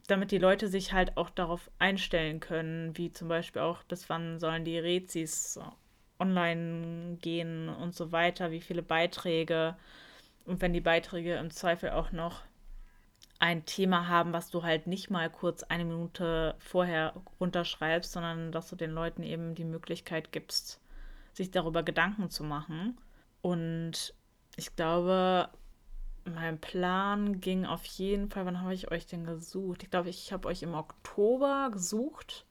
damit die Leute sich halt auch darauf einstellen können, wie zum Beispiel auch, bis wann sollen die Rezis online gehen und so weiter, wie viele Beiträge und wenn die Beiträge im Zweifel auch noch ein Thema haben, was du halt nicht mal kurz eine Minute vorher runterschreibst, sondern dass du den Leuten eben die Möglichkeit gibst, sich darüber Gedanken zu machen. Und ich glaube, mein Plan ging auf jeden Fall, wann habe ich euch denn gesucht? Ich glaube, ich habe euch im Oktober gesucht.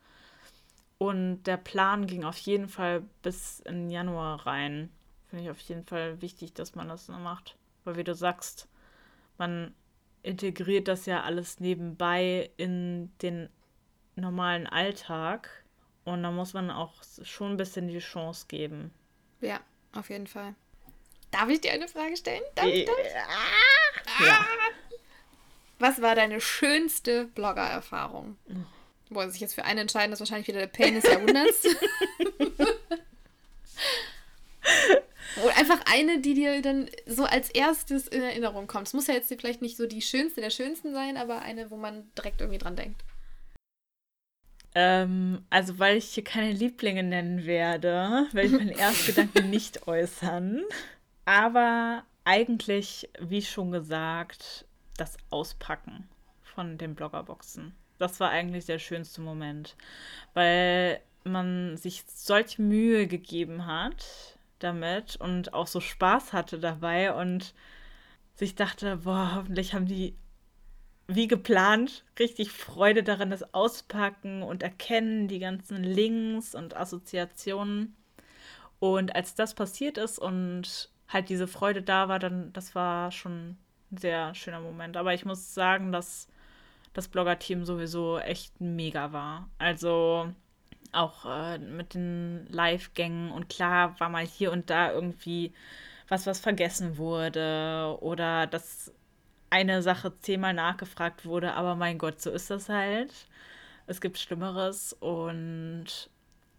Und der Plan ging auf jeden Fall bis in Januar rein. Finde ich auf jeden Fall wichtig, dass man das macht. Weil wie du sagst, man integriert das ja alles nebenbei in den normalen Alltag. Und da muss man auch schon ein bisschen die Chance geben. Ja, auf jeden Fall. Darf ich dir eine Frage stellen? Darf ich, darf ich? Ja. Was war deine schönste Blogger-Erfahrung? Boah, sich jetzt für eine entscheiden, ist wahrscheinlich wieder der Pain des Jahrhunderts. Oder einfach eine, die dir dann so als erstes in Erinnerung kommt. Es muss ja jetzt vielleicht nicht so die schönste der schönsten sein, aber eine, wo man direkt irgendwie dran denkt. Ähm, also, weil ich hier keine Lieblinge nennen werde, werde ich meinen Erstgedanken nicht äußern. Aber eigentlich, wie schon gesagt, das Auspacken von den Bloggerboxen. Das war eigentlich der schönste Moment, weil man sich solch Mühe gegeben hat damit und auch so Spaß hatte dabei und sich dachte, boah, hoffentlich haben die wie geplant richtig Freude daran, das Auspacken und Erkennen, die ganzen Links und Assoziationen. Und als das passiert ist und halt diese Freude da war, dann das war schon ein sehr schöner Moment. Aber ich muss sagen, dass das Blogger-Team sowieso echt mega war. Also auch äh, mit den Live-Gängen und klar war mal hier und da irgendwie was, was vergessen wurde oder dass eine Sache zehnmal nachgefragt wurde, aber mein Gott, so ist das halt. Es gibt Schlimmeres und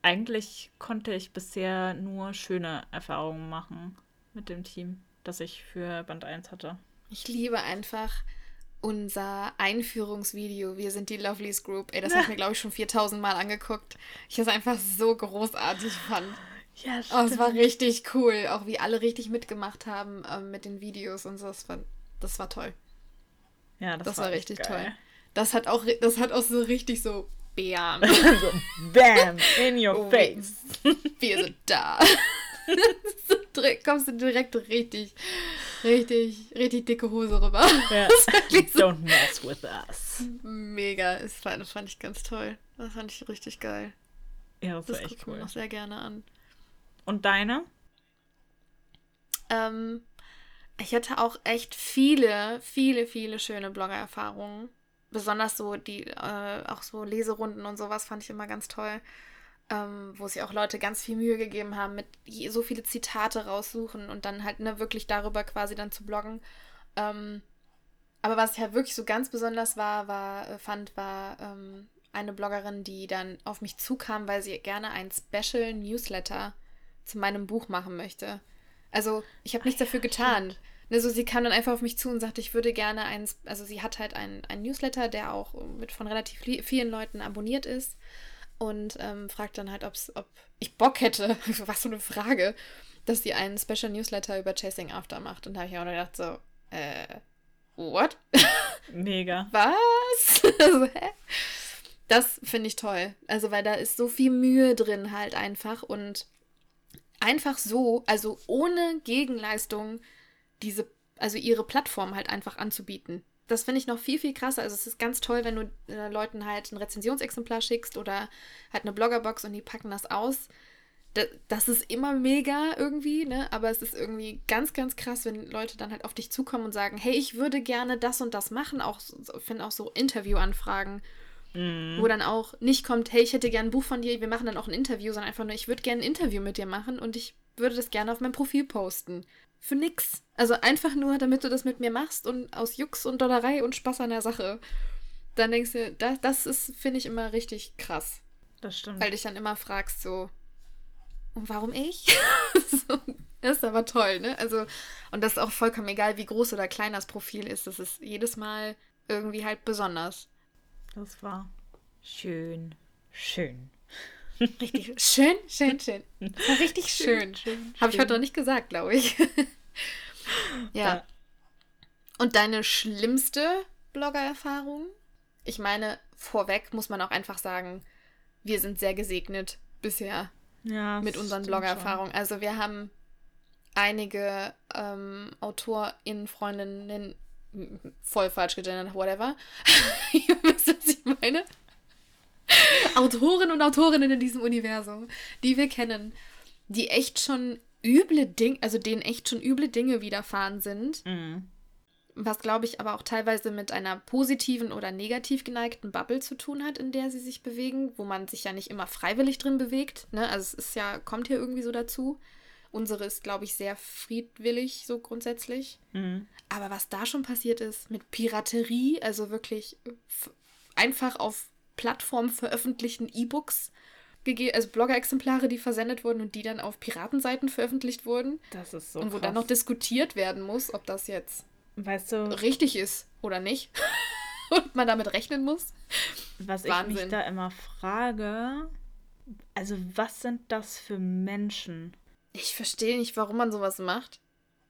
eigentlich konnte ich bisher nur schöne Erfahrungen machen mit dem Team, das ich für Band 1 hatte. Ich liebe einfach unser Einführungsvideo. Wir sind die Lovelies Group. Ey, das ja. habe ich mir, glaube ich, schon 4000 Mal angeguckt. Ich es einfach so großartig fand. Ja, stimmt. Oh, es war richtig cool. Auch wie alle richtig mitgemacht haben ähm, mit den Videos und so. Das war, das war toll. Ja, das, das war, war richtig geil. toll. Das hat auch, das hat auch so richtig so Bam. so, bam, in your oh, face. Wir sind da. kommst du direkt richtig, richtig, richtig dicke Hose rüber. Ja. Don't mess with us. Mega. Das fand, das fand ich ganz toll. Das fand ich richtig geil. Ja, das, das war echt cool. Ich mir noch sehr gerne an. Und deine? Ähm, ich hatte auch echt viele, viele, viele schöne Blogger-Erfahrungen besonders so die, äh, auch so Leserunden und sowas fand ich immer ganz toll, ähm, wo sich auch Leute ganz viel Mühe gegeben haben, mit so viele Zitate raussuchen und dann halt ne, wirklich darüber quasi dann zu bloggen. Ähm, aber was ich halt wirklich so ganz besonders war, war, äh, fand, war ähm, eine Bloggerin, die dann auf mich zukam, weil sie gerne ein Special Newsletter zu meinem Buch machen möchte. Also ich habe nichts dafür getan. Stimmt. Also sie kam dann einfach auf mich zu und sagte, ich würde gerne eins, also sie hat halt einen, Newsletter, der auch mit von relativ vielen Leuten abonniert ist und ähm, fragt dann halt, ob's, ob ich Bock hätte, was so eine Frage, dass sie einen Special Newsletter über Chasing After macht. Und da habe ich auch gedacht so, äh, what? Mega. Was? also, hä? Das finde ich toll. Also, weil da ist so viel Mühe drin halt einfach und einfach so, also ohne Gegenleistung diese, also ihre Plattform halt einfach anzubieten. Das finde ich noch viel, viel krasser. Also es ist ganz toll, wenn du äh, Leuten halt ein Rezensionsexemplar schickst oder halt eine Bloggerbox und die packen das aus. Das, das ist immer mega irgendwie, ne? Aber es ist irgendwie ganz, ganz krass, wenn Leute dann halt auf dich zukommen und sagen, hey, ich würde gerne das und das machen. Auch, finde auch so Interviewanfragen, mm. wo dann auch nicht kommt, hey, ich hätte gerne ein Buch von dir, wir machen dann auch ein Interview, sondern einfach nur, ich würde gerne ein Interview mit dir machen und ich würde das gerne auf mein Profil posten für nix. Also einfach nur, damit du das mit mir machst und aus Jux und Dollerei und Spaß an der Sache. Dann denkst du, das, das ist, finde ich, immer richtig krass. Das stimmt. Weil dich dann immer fragst, so, und warum ich? so, das ist aber toll, ne? Also, und das ist auch vollkommen egal, wie groß oder klein das Profil ist. Das ist jedes Mal irgendwie halt besonders. Das war schön. Schön. Richtig schön, schön, schön. War richtig schön. schön, schön Habe ich heute noch nicht gesagt, glaube ich. ja. ja. Und deine schlimmste Blogger-Erfahrung? Ich meine, vorweg muss man auch einfach sagen, wir sind sehr gesegnet bisher ja, mit unseren Blogger-Erfahrungen. Also wir haben einige ähm, AutorInnen, Freundinnen, voll falsch gegendert, whatever. Ihr wisst, was ich meine. Autoren und Autorinnen in diesem Universum, die wir kennen, die echt schon üble Dinge, also denen echt schon üble Dinge widerfahren sind. Mhm. Was, glaube ich, aber auch teilweise mit einer positiven oder negativ geneigten Bubble zu tun hat, in der sie sich bewegen, wo man sich ja nicht immer freiwillig drin bewegt. Ne? Also es ist ja, kommt hier irgendwie so dazu. Unsere ist, glaube ich, sehr friedwillig, so grundsätzlich. Mhm. Aber was da schon passiert ist mit Piraterie, also wirklich einfach auf Plattformen veröffentlichten E-Books also Blogger-Exemplare, die versendet wurden und die dann auf Piratenseiten veröffentlicht wurden. Das ist so. Und wo krass. dann noch diskutiert werden muss, ob das jetzt weißt du, richtig ist oder nicht. und man damit rechnen muss. Was Wahnsinn. ich mich da immer frage, also was sind das für Menschen? Ich verstehe nicht, warum man sowas macht.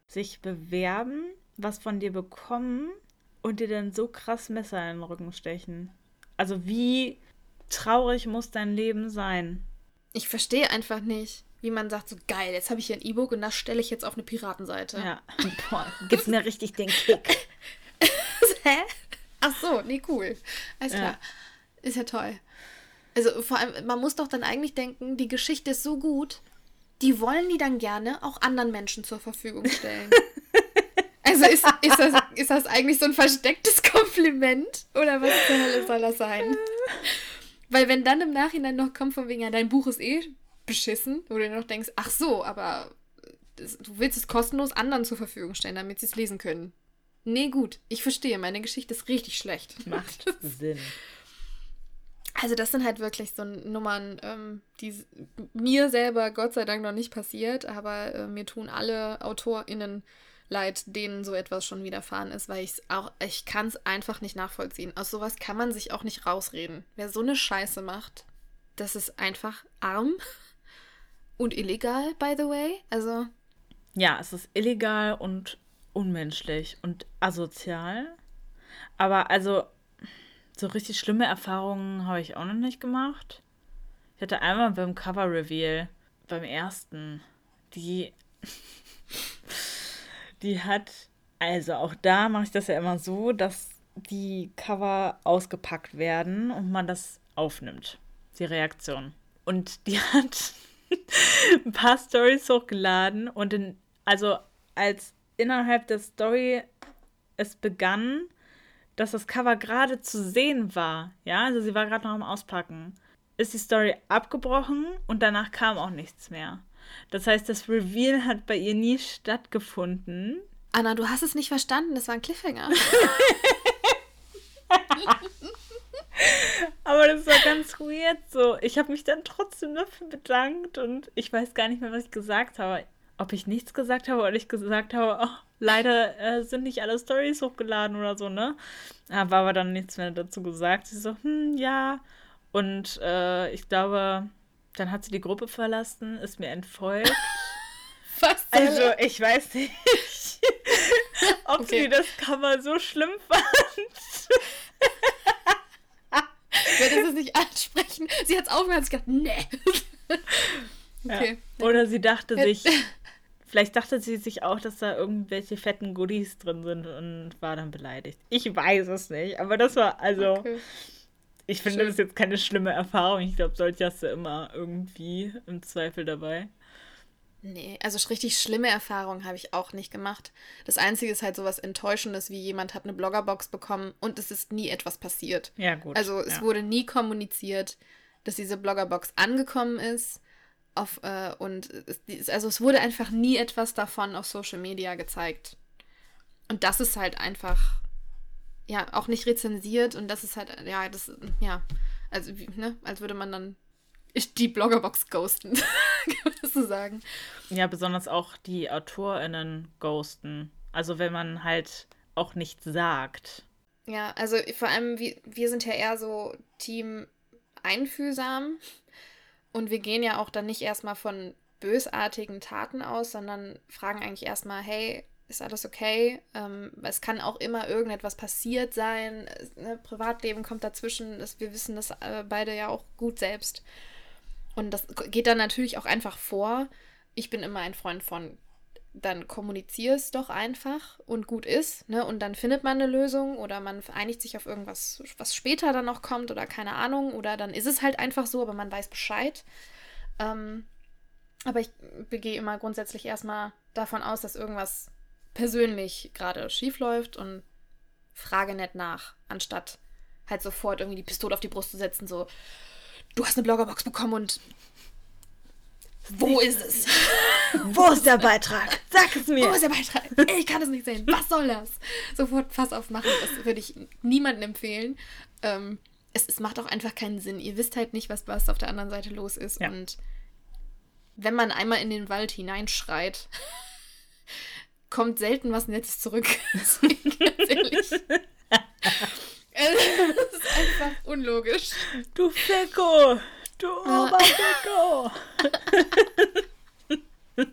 Sich bewerben, was von dir bekommen und dir dann so krass Messer in den Rücken stechen. Also wie traurig muss dein Leben sein? Ich verstehe einfach nicht, wie man sagt, so geil, jetzt habe ich hier ein E-Book und das stelle ich jetzt auf eine Piratenseite. Ja, boah, gibt's mir richtig den Kick. Hä? Ach so, nee, cool. Alles klar. Ja. Ist ja toll. Also vor allem, man muss doch dann eigentlich denken, die Geschichte ist so gut, die wollen die dann gerne auch anderen Menschen zur Verfügung stellen. Also ist, ist, das, ist das eigentlich so ein verstecktes Kompliment? Oder was zur Hölle soll das sein? Weil wenn dann im Nachhinein noch kommt von wegen, ja, dein Buch ist eh beschissen, wo du noch denkst, ach so, aber das, du willst es kostenlos anderen zur Verfügung stellen, damit sie es lesen können. Nee, gut, ich verstehe, meine Geschichte ist richtig schlecht. Macht Sinn. Also das sind halt wirklich so Nummern, ähm, die mir selber Gott sei Dank noch nicht passiert, aber äh, mir tun alle AutorInnen leid, denen so etwas schon widerfahren ist, weil ich auch, ich kann es einfach nicht nachvollziehen. Aus sowas kann man sich auch nicht rausreden. Wer so eine Scheiße macht, das ist einfach arm und illegal, by the way. Also. Ja, es ist illegal und unmenschlich und asozial. Aber also, so richtig schlimme Erfahrungen habe ich auch noch nicht gemacht. Ich hatte einmal beim Cover Reveal, beim ersten, die die hat, also auch da mache ich das ja immer so, dass die Cover ausgepackt werden und man das aufnimmt, die Reaktion. Und die hat ein paar Stories hochgeladen und in, also als innerhalb der Story es begann, dass das Cover gerade zu sehen war, ja, also sie war gerade noch am Auspacken, ist die Story abgebrochen und danach kam auch nichts mehr. Das heißt, das Reveal hat bei ihr nie stattgefunden. Anna, du hast es nicht verstanden, das war ein Cliffhanger. Aber das war ganz weird so. Ich habe mich dann trotzdem dafür bedankt und ich weiß gar nicht mehr, was ich gesagt habe. Ob ich nichts gesagt habe oder ich gesagt habe, oh, leider äh, sind nicht alle Stories hochgeladen oder so, ne? Da war aber dann nichts mehr dazu gesagt. Sie so, hm, ja. Und äh, ich glaube, dann hat sie die Gruppe verlassen, ist mir entfolgt. Was? Also, ich weiß nicht, ob okay. sie das Cover so schlimm fand. Ich werde es nicht ansprechen. Sie hat es aufgehört und gedacht, nee. Okay. Ja. Oder sie dachte sich, vielleicht dachte sie sich auch, dass da irgendwelche fetten Goodies drin sind und war dann beleidigt. Ich weiß es nicht, aber das war also. Okay. Ich finde Schön. das jetzt keine schlimme Erfahrung. Ich glaube, solche hast du immer irgendwie im Zweifel dabei. Nee, also richtig schlimme Erfahrungen habe ich auch nicht gemacht. Das Einzige ist halt sowas Enttäuschendes, wie jemand hat eine Bloggerbox bekommen und es ist nie etwas passiert. Ja, gut. Also es ja. wurde nie kommuniziert, dass diese Bloggerbox angekommen ist. Auf, äh, und es, also es wurde einfach nie etwas davon auf Social Media gezeigt. Und das ist halt einfach ja, auch nicht rezensiert und das ist halt, ja, das, ja, also, ne, als würde man dann die Bloggerbox ghosten, kann man das so sagen. Ja, besonders auch die AutorInnen ghosten. Also, wenn man halt auch nichts sagt. Ja, also vor allem, wir, wir sind ja eher so Team einfühlsam und wir gehen ja auch dann nicht erstmal von bösartigen Taten aus, sondern fragen eigentlich erstmal, hey, ist alles okay. Ähm, es kann auch immer irgendetwas passiert sein. Ne, Privatleben kommt dazwischen. Das, wir wissen das äh, beide ja auch gut selbst. Und das geht dann natürlich auch einfach vor. Ich bin immer ein Freund von, dann kommunizier es doch einfach und gut ist. Ne? Und dann findet man eine Lösung oder man einigt sich auf irgendwas, was später dann noch kommt oder keine Ahnung. Oder dann ist es halt einfach so, aber man weiß Bescheid. Ähm, aber ich gehe immer grundsätzlich erstmal davon aus, dass irgendwas persönlich gerade schief läuft und frage nett nach, anstatt halt sofort irgendwie die Pistole auf die Brust zu setzen, so, du hast eine Bloggerbox bekommen und wo ist es? Wo ist der Beitrag? Sag es mir. Wo ist der Beitrag? Ich kann es nicht sehen. Was soll das? Sofort Fass aufmachen. Das würde ich niemandem empfehlen. Ähm, es, es, macht auch einfach keinen Sinn. Ihr wisst halt nicht, was, was auf der anderen Seite los ist. Ja. Und wenn man einmal in den Wald hineinschreit, kommt selten was Nettes zurück. ganz ehrlich. das ist einfach unlogisch. Du Fecko! Du Oberfecko!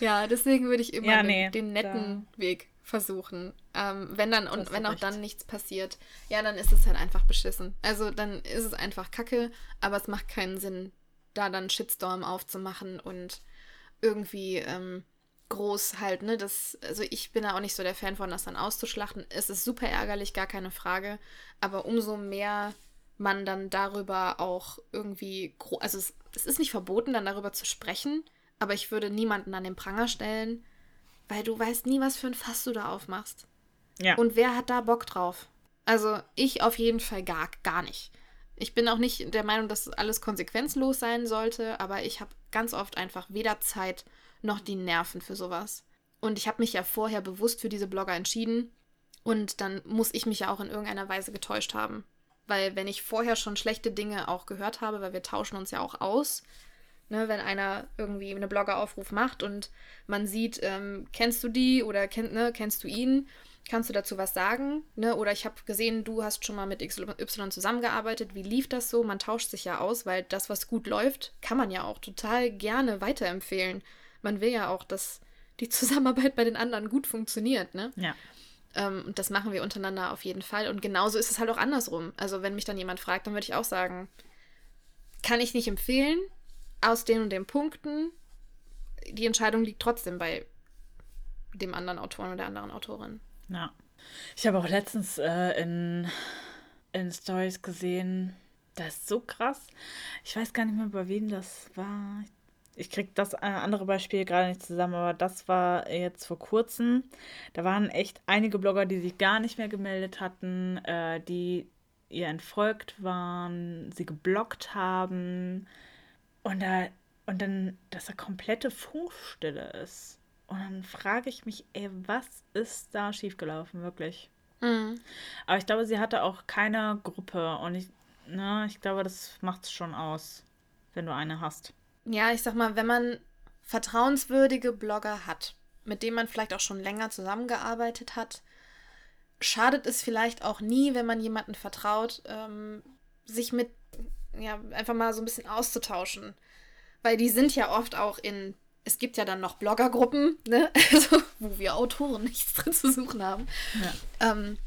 ja, deswegen würde ich immer ja, nee, den, den, netten da. Weg versuchen. Ähm, wenn dann und wenn auch recht. dann nichts passiert, ja, dann ist es halt einfach beschissen. Also dann ist es einfach Kacke, aber es macht keinen Sinn, da dann Shitstorm aufzumachen und irgendwie ähm, groß halt, ne? Das, also ich bin da auch nicht so der Fan von, das dann auszuschlachten. Es ist super ärgerlich, gar keine Frage. Aber umso mehr man dann darüber auch irgendwie, also es, es ist nicht verboten, dann darüber zu sprechen, aber ich würde niemanden an den Pranger stellen, weil du weißt nie, was für ein Fass du da aufmachst. Ja. Und wer hat da Bock drauf? Also ich auf jeden Fall gar, gar nicht. Ich bin auch nicht der Meinung, dass alles konsequenzlos sein sollte, aber ich habe ganz oft einfach weder Zeit noch die Nerven für sowas. Und ich habe mich ja vorher bewusst für diese Blogger entschieden und dann muss ich mich ja auch in irgendeiner Weise getäuscht haben. Weil wenn ich vorher schon schlechte Dinge auch gehört habe, weil wir tauschen uns ja auch aus, ne, wenn einer irgendwie einen Bloggeraufruf macht und man sieht, ähm, kennst du die oder kenn, ne, kennst du ihn, kannst du dazu was sagen? Ne? Oder ich habe gesehen, du hast schon mal mit XY zusammengearbeitet. Wie lief das so? Man tauscht sich ja aus, weil das, was gut läuft, kann man ja auch total gerne weiterempfehlen. Man will ja auch, dass die Zusammenarbeit bei den anderen gut funktioniert. Ne? Ja. Ähm, und das machen wir untereinander auf jeden Fall. Und genauso ist es halt auch andersrum. Also wenn mich dann jemand fragt, dann würde ich auch sagen, kann ich nicht empfehlen, aus den und den Punkten. Die Entscheidung liegt trotzdem bei dem anderen Autoren oder der anderen Autorin. Ja. Ich habe auch letztens äh, in, in Stories gesehen, das ist so krass. Ich weiß gar nicht mehr, bei wem das war. Ich kriege das äh, andere Beispiel gerade nicht zusammen, aber das war jetzt vor kurzem. Da waren echt einige Blogger, die sich gar nicht mehr gemeldet hatten, äh, die ihr entfolgt waren, sie geblockt haben. Und, da, und dann, dass da komplette Funkstille ist. Und dann frage ich mich, ey, was ist da schiefgelaufen, wirklich? Mhm. Aber ich glaube, sie hatte auch keine Gruppe. Und ich, ne, ich glaube, das macht es schon aus, wenn du eine hast. Ja, ich sag mal, wenn man vertrauenswürdige Blogger hat, mit denen man vielleicht auch schon länger zusammengearbeitet hat, schadet es vielleicht auch nie, wenn man jemanden vertraut, ähm, sich mit, ja, einfach mal so ein bisschen auszutauschen. Weil die sind ja oft auch in, es gibt ja dann noch Bloggergruppen, ne? Also, wo wir Autoren nichts drin zu suchen haben. Ja. Ähm,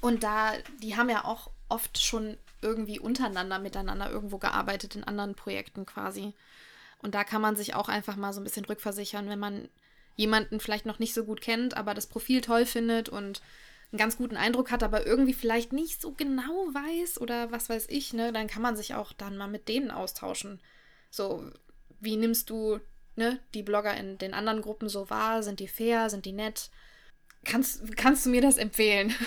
und da, die haben ja auch oft schon irgendwie untereinander miteinander irgendwo gearbeitet in anderen Projekten quasi. Und da kann man sich auch einfach mal so ein bisschen rückversichern, wenn man jemanden vielleicht noch nicht so gut kennt, aber das Profil toll findet und einen ganz guten Eindruck hat, aber irgendwie vielleicht nicht so genau weiß oder was weiß ich, ne, dann kann man sich auch dann mal mit denen austauschen. So, wie nimmst du ne, die Blogger in den anderen Gruppen so wahr? Sind die fair? Sind die nett? Kannst, kannst du mir das empfehlen?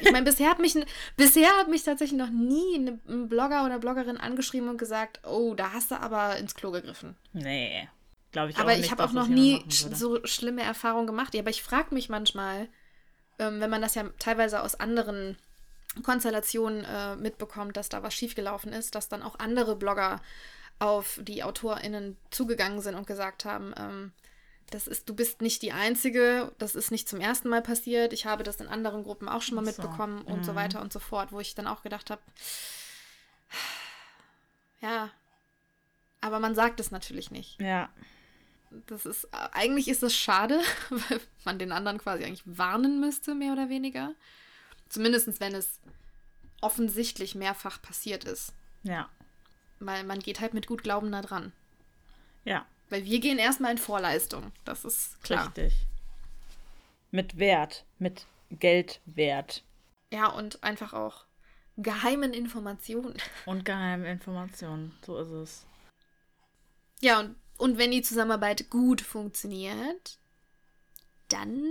Ich meine, bisher hat mich bisher hat mich tatsächlich noch nie ein Blogger oder Bloggerin angeschrieben und gesagt, oh, da hast du aber ins Klo gegriffen. Nee, glaube ich aber auch nicht. ich habe auch noch nie sch so schlimme Erfahrungen gemacht. Ja, aber ich frage mich manchmal, ähm, wenn man das ja teilweise aus anderen Konstellationen äh, mitbekommt, dass da was schiefgelaufen ist, dass dann auch andere Blogger auf die AutorInnen zugegangen sind und gesagt haben, ähm, das ist, du bist nicht die Einzige, das ist nicht zum ersten Mal passiert, ich habe das in anderen Gruppen auch schon mal so. mitbekommen und so Mhm. weiter und so fort, wo ich dann auch gedacht habe, ja, aber man sagt es natürlich nicht. Ja, Das ist, eigentlich ist das schade, weil man den anderen quasi eigentlich warnen müsste, mehr oder weniger. Zumindest wenn es offensichtlich mehrfach passiert ist. ja, Weil man geht halt mit gut Glauben da dran. ja, Weil wir gehen erstmal in Vorleistung. Das ist klar. richtig. Mit Wert, mit Geldwert Ja, und einfach auch geheimen Informationen. und geheimen Informationen. So ist es. Ja, und, und wenn die Zusammenarbeit gut funktioniert, dann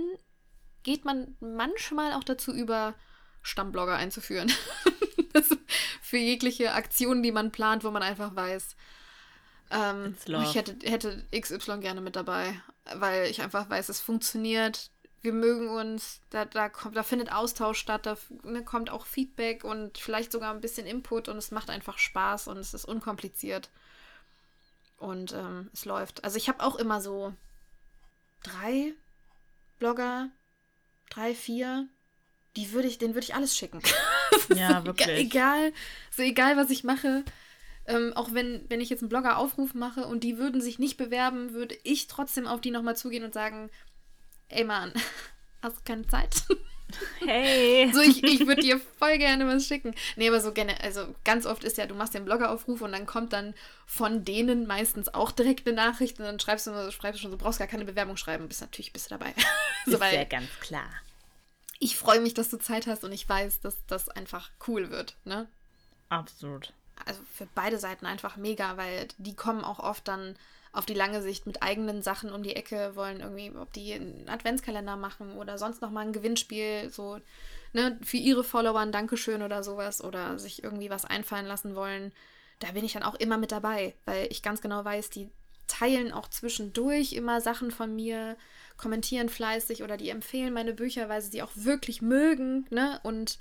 geht man manchmal auch dazu über, Stammblogger einzuführen. für jegliche Aktionen, die man plant, wo man einfach weiß, ähm, ich hätte, hätte XY gerne mit dabei, weil ich einfach weiß, es funktioniert. Wir mögen uns, da, da, kommt, da findet Austausch statt, da ne, kommt auch Feedback und vielleicht sogar ein bisschen Input und es macht einfach Spaß und es ist unkompliziert. Und ähm, es läuft. Also ich habe auch immer so drei Blogger, drei, vier, die würde ich, denen würde ich alles schicken. Ja, wirklich. egal, so egal, was ich mache. Ähm, auch wenn, wenn ich jetzt einen Blogger-Aufruf mache und die würden sich nicht bewerben, würde ich trotzdem auf die nochmal zugehen und sagen, ey Mann, hast du keine Zeit? Hey. so, ich, ich würde dir voll gerne was schicken. Nee, aber so gerne, also ganz oft ist ja, du machst den Bloggeraufruf und dann kommt dann von denen meistens auch direkt eine Nachricht und dann schreibst du, schreibst du schon, du brauchst gar keine Bewerbung schreiben, bist natürlich bist du dabei. so, ist ja ganz klar. ich freue mich, dass du Zeit hast und ich weiß, dass das einfach cool wird, ne? Absolut. Also für beide Seiten einfach mega, weil die kommen auch oft dann auf die lange Sicht mit eigenen Sachen um die Ecke, wollen irgendwie, ob die einen Adventskalender machen oder sonst nochmal ein Gewinnspiel, so, ne, für ihre Follower ein Dankeschön oder sowas oder sich irgendwie was einfallen lassen wollen. Da bin ich dann auch immer mit dabei, weil ich ganz genau weiß, die teilen auch zwischendurch immer Sachen von mir, kommentieren fleißig oder die empfehlen meine Bücher, weil sie sie auch wirklich mögen, ne? Und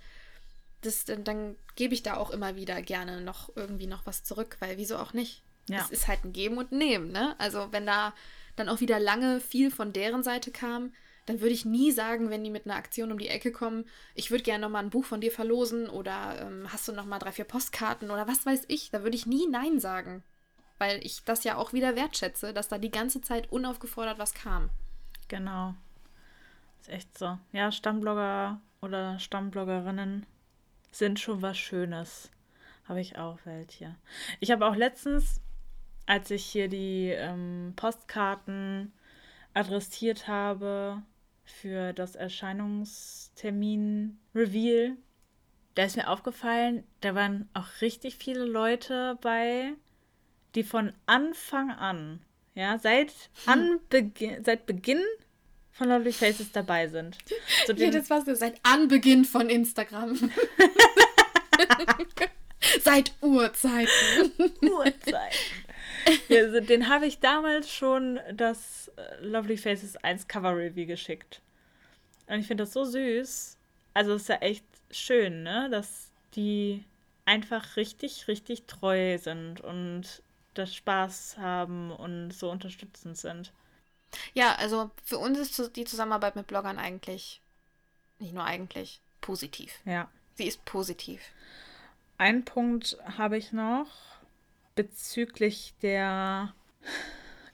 das, dann, dann gebe ich da auch immer wieder gerne noch irgendwie noch was zurück, weil wieso auch nicht? Ja. Es ist halt ein Geben und Nehmen, ne? Also wenn da dann auch wieder lange viel von deren Seite kam, dann würde ich nie sagen, wenn die mit einer Aktion um die Ecke kommen, ich würde gerne nochmal ein Buch von dir verlosen oder ähm, hast du nochmal drei, vier Postkarten oder was weiß ich. Da würde ich nie Nein sagen. Weil ich das ja auch wieder wertschätze, dass da die ganze Zeit unaufgefordert was kam. Genau. Ist echt so. Ja, Stammblogger oder Stammbloggerinnen sind schon was Schönes. Habe ich auch welche. Ich habe auch letztens, als ich hier die ähm, Postkarten adressiert habe für das Erscheinungstermin-Reveal, da ist mir aufgefallen, da waren auch richtig viele Leute bei, die von Anfang an, ja, seit, hm. Anbeginn, seit Beginn von Lovely Faces dabei sind. So ja, das war's seit Anbeginn von Instagram. seit Urzeiten. Urzeiten. Ja, also den habe ich damals schon das äh, Lovely Faces 1 Cover Review geschickt. Und ich finde das so süß. Also es ist ja echt schön, ne? Dass die einfach richtig, richtig treu sind und das Spaß haben und so unterstützend sind. Ja, also für uns ist die Zusammenarbeit mit Bloggern eigentlich, nicht nur eigentlich, positiv. Ja. Sie ist positiv. Ein Punkt habe ich noch bezüglich der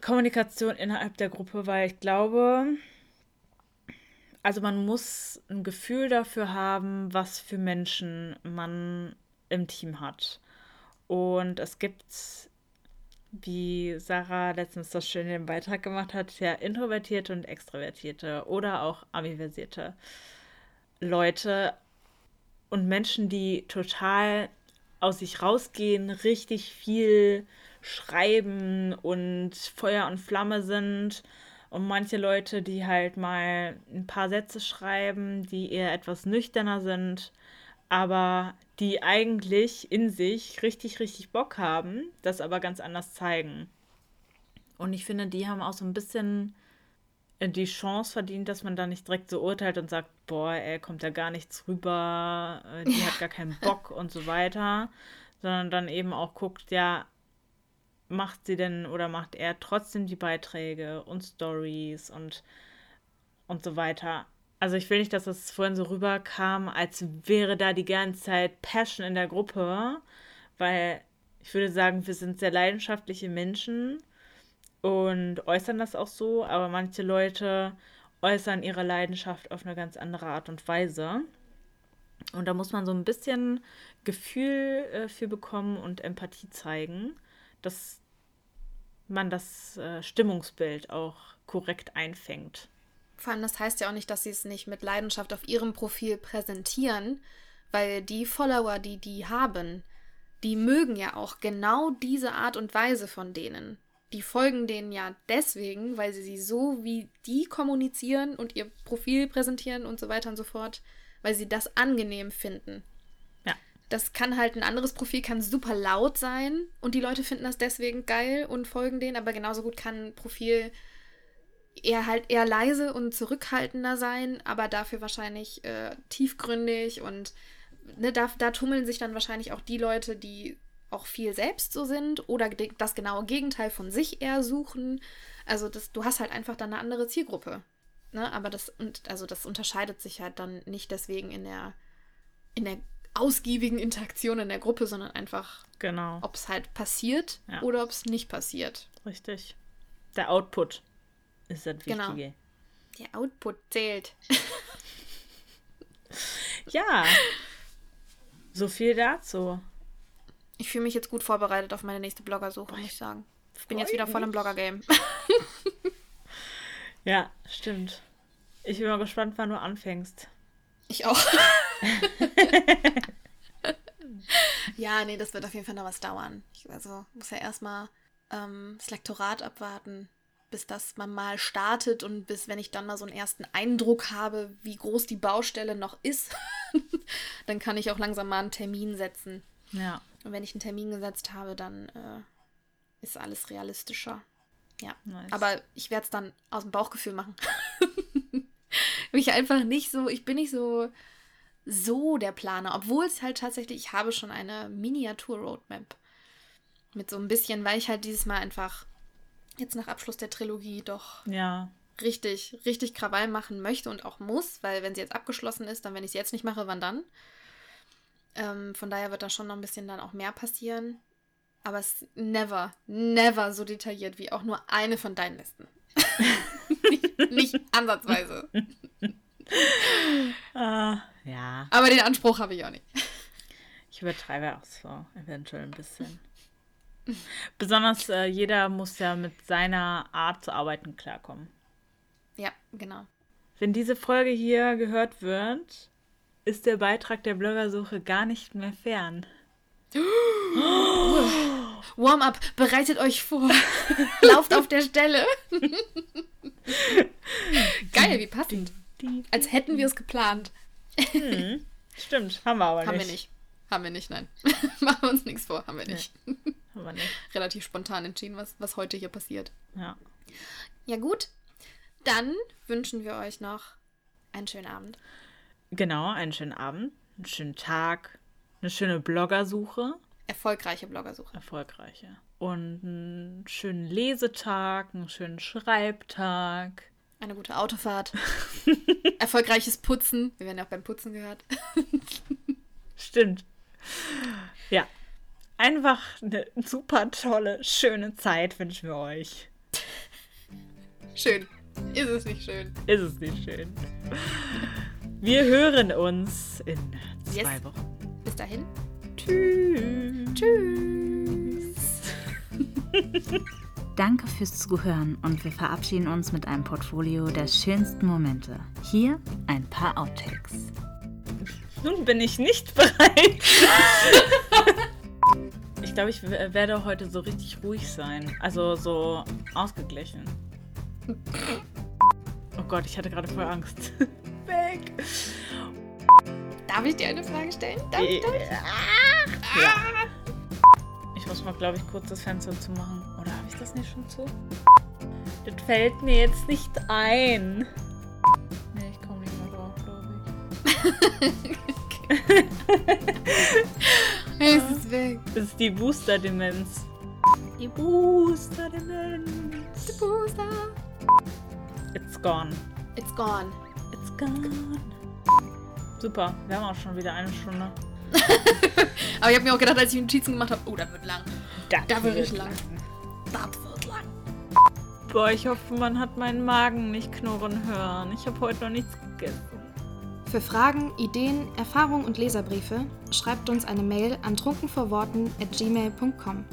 Kommunikation innerhalb der Gruppe, weil ich glaube, also man muss ein Gefühl dafür haben, was für Menschen man im Team hat. Und es gibt wie Sarah letztens das schön in dem Beitrag gemacht hat, ja introvertierte und extrovertierte oder auch ambiversierte Leute und Menschen, die total aus sich rausgehen, richtig viel schreiben und Feuer und Flamme sind. Und manche Leute, die halt mal ein paar Sätze schreiben, die eher etwas nüchterner sind aber die eigentlich in sich richtig, richtig Bock haben, das aber ganz anders zeigen. Und ich finde, die haben auch so ein bisschen äh, die Chance verdient, dass man da nicht direkt so urteilt und sagt, boah, ey, kommt da gar nichts rüber, äh, die hat gar keinen Bock und so weiter, sondern dann eben auch guckt, ja, macht sie denn oder macht er trotzdem die Beiträge und Stories und und so weiter. Also ich will nicht, dass es vorhin so rüberkam, als wäre da die ganze Zeit Passion in der Gruppe, weil ich würde sagen, wir sind sehr leidenschaftliche Menschen und äußern das auch so, aber manche Leute äußern ihre Leidenschaft auf eine ganz andere Art und Weise. Und da muss man so ein bisschen Gefühl äh, für bekommen und Empathie zeigen, dass man das äh, Stimmungsbild auch korrekt einfängt. Vor allem, das heißt ja auch nicht, dass sie es nicht mit Leidenschaft auf ihrem Profil präsentieren, weil die Follower, die die haben, die mögen ja auch genau diese Art und Weise von denen. Die folgen denen ja deswegen, weil sie sie so wie die kommunizieren und ihr Profil präsentieren und so weiter und so fort, weil sie das angenehm finden. Ja. Das kann halt ein anderes Profil, kann super laut sein und die Leute finden das deswegen geil und folgen denen, aber genauso gut kann ein Profil eher halt eher leise und zurückhaltender sein, aber dafür wahrscheinlich äh, tiefgründig und ne, da, da tummeln sich dann wahrscheinlich auch die Leute, die auch viel selbst so sind oder das genaue Gegenteil von sich eher suchen. Also das, du hast halt einfach dann eine andere Zielgruppe. Ne? Aber das, und, also das unterscheidet sich halt dann nicht deswegen in der, in der ausgiebigen Interaktion in der Gruppe, sondern einfach, genau. ob es halt passiert ja. oder ob es nicht passiert. Richtig. Der Output ist das genau. Wichtige. Genau. Der Output zählt. ja. So viel dazu. Ich fühle mich jetzt gut vorbereitet auf meine nächste Bloggersuche, muss ich sagen. Ich bin jetzt wieder voll im Blogger-Game. ja, stimmt. Ich bin mal gespannt, wann du anfängst. Ich auch. Ja, nee, das wird auf jeden Fall noch was dauern. Ich, also muss ja erstmal ähm, das Lektorat abwarten, bis das man mal startet und bis, wenn ich dann mal so einen ersten Eindruck habe, wie groß die Baustelle noch ist, dann kann ich auch langsam mal einen Termin setzen. Ja. Und wenn ich einen Termin gesetzt habe, dann äh, ist alles realistischer. Ja. Nice. Aber ich werde es dann aus dem Bauchgefühl machen. ich einfach nicht so, ich bin nicht so so der Planer, obwohl es halt tatsächlich, ich habe schon eine Miniatur-Roadmap mit so ein bisschen, weil ich halt dieses Mal einfach jetzt nach Abschluss der Trilogie doch Ja. richtig, richtig Krawall machen möchte und auch muss, weil wenn sie jetzt abgeschlossen ist, dann wenn ich sie jetzt nicht mache, wann dann? Ähm, von daher wird da schon noch ein bisschen dann auch mehr passieren. Aber es ist never, never so detailliert wie auch nur eine von deinen Listen. nicht, nicht ansatzweise. Äh, ja. Aber den Anspruch habe ich auch nicht. Ich übertreibe auch so, eventuell ein bisschen. Besonders äh, jeder muss ja mit seiner Art zu arbeiten klarkommen. Ja, genau. Wenn diese Folge hier gehört wird, ist der Beitrag der Bloggersuche gar nicht mehr fern. Warm-up, bereitet euch vor. Lauft auf der Stelle. Geil, wie passend. Als hätten wir es geplant. Hm, stimmt, haben wir aber nicht. Haben wir nicht. Haben wir nicht, nein. Machen wir uns nichts vor, haben wir nicht. Haben wir nicht. Relativ spontan entschieden, was, was heute hier passiert. Ja. Ja, gut. Dann wünschen wir euch noch einen schönen Abend. Genau, einen schönen Abend, einen schönen Tag, eine schöne Bloggersuche, Erfolgreiche Bloggersuche. erfolgreiche. Und einen schönen Lesetag, einen schönen Schreibtag. Eine gute Autofahrt. Erfolgreiches Putzen. Wir werden ja auch beim Putzen gehört. Stimmt. Einfach eine super tolle, schöne Zeit wünschen wir euch. Schön. Ist es nicht schön? Ist es nicht schön? Wir hören uns in zwei Yes. Wochen. Bis dahin. Tschüss. Tschüss. Danke fürs Zuhören und wir verabschieden uns mit einem Portfolio der schönsten Momente. Hier ein paar Outtakes. Nun bin ich nicht bereit. ich glaube, ich werde heute so richtig ruhig sein. Also so ausgeglichen. Oh Gott, ich hatte gerade voll Angst. Weg. Darf ich dir eine Frage stellen? Darf ich, darf ich? Ja. Ich muss mal, glaube ich, kurz das Fenster zumachen. Oder habe ich das nicht schon zu? Das fällt mir jetzt nicht ein. Nee, ich komme nicht mehr drauf, glaube Es ist weg. Das ist die Booster-Demenz. Die Booster-Demenz. Booster. It's gone. It's gone. It's gone. Super, wir haben auch schon wieder eine Stunde. Aber ich habe mir auch gedacht, als ich Notizen gemacht habe, oh, das wird lang. Das Da wird richtig lang. Das wird lang. Boah, ich hoffe, man hat meinen Magen nicht knurren hören. Ich habe heute noch nichts gegessen. Für Fragen, Ideen, Erfahrungen und Leserbriefe schreibt uns eine Mail an trunkenvorworten at gmail.com.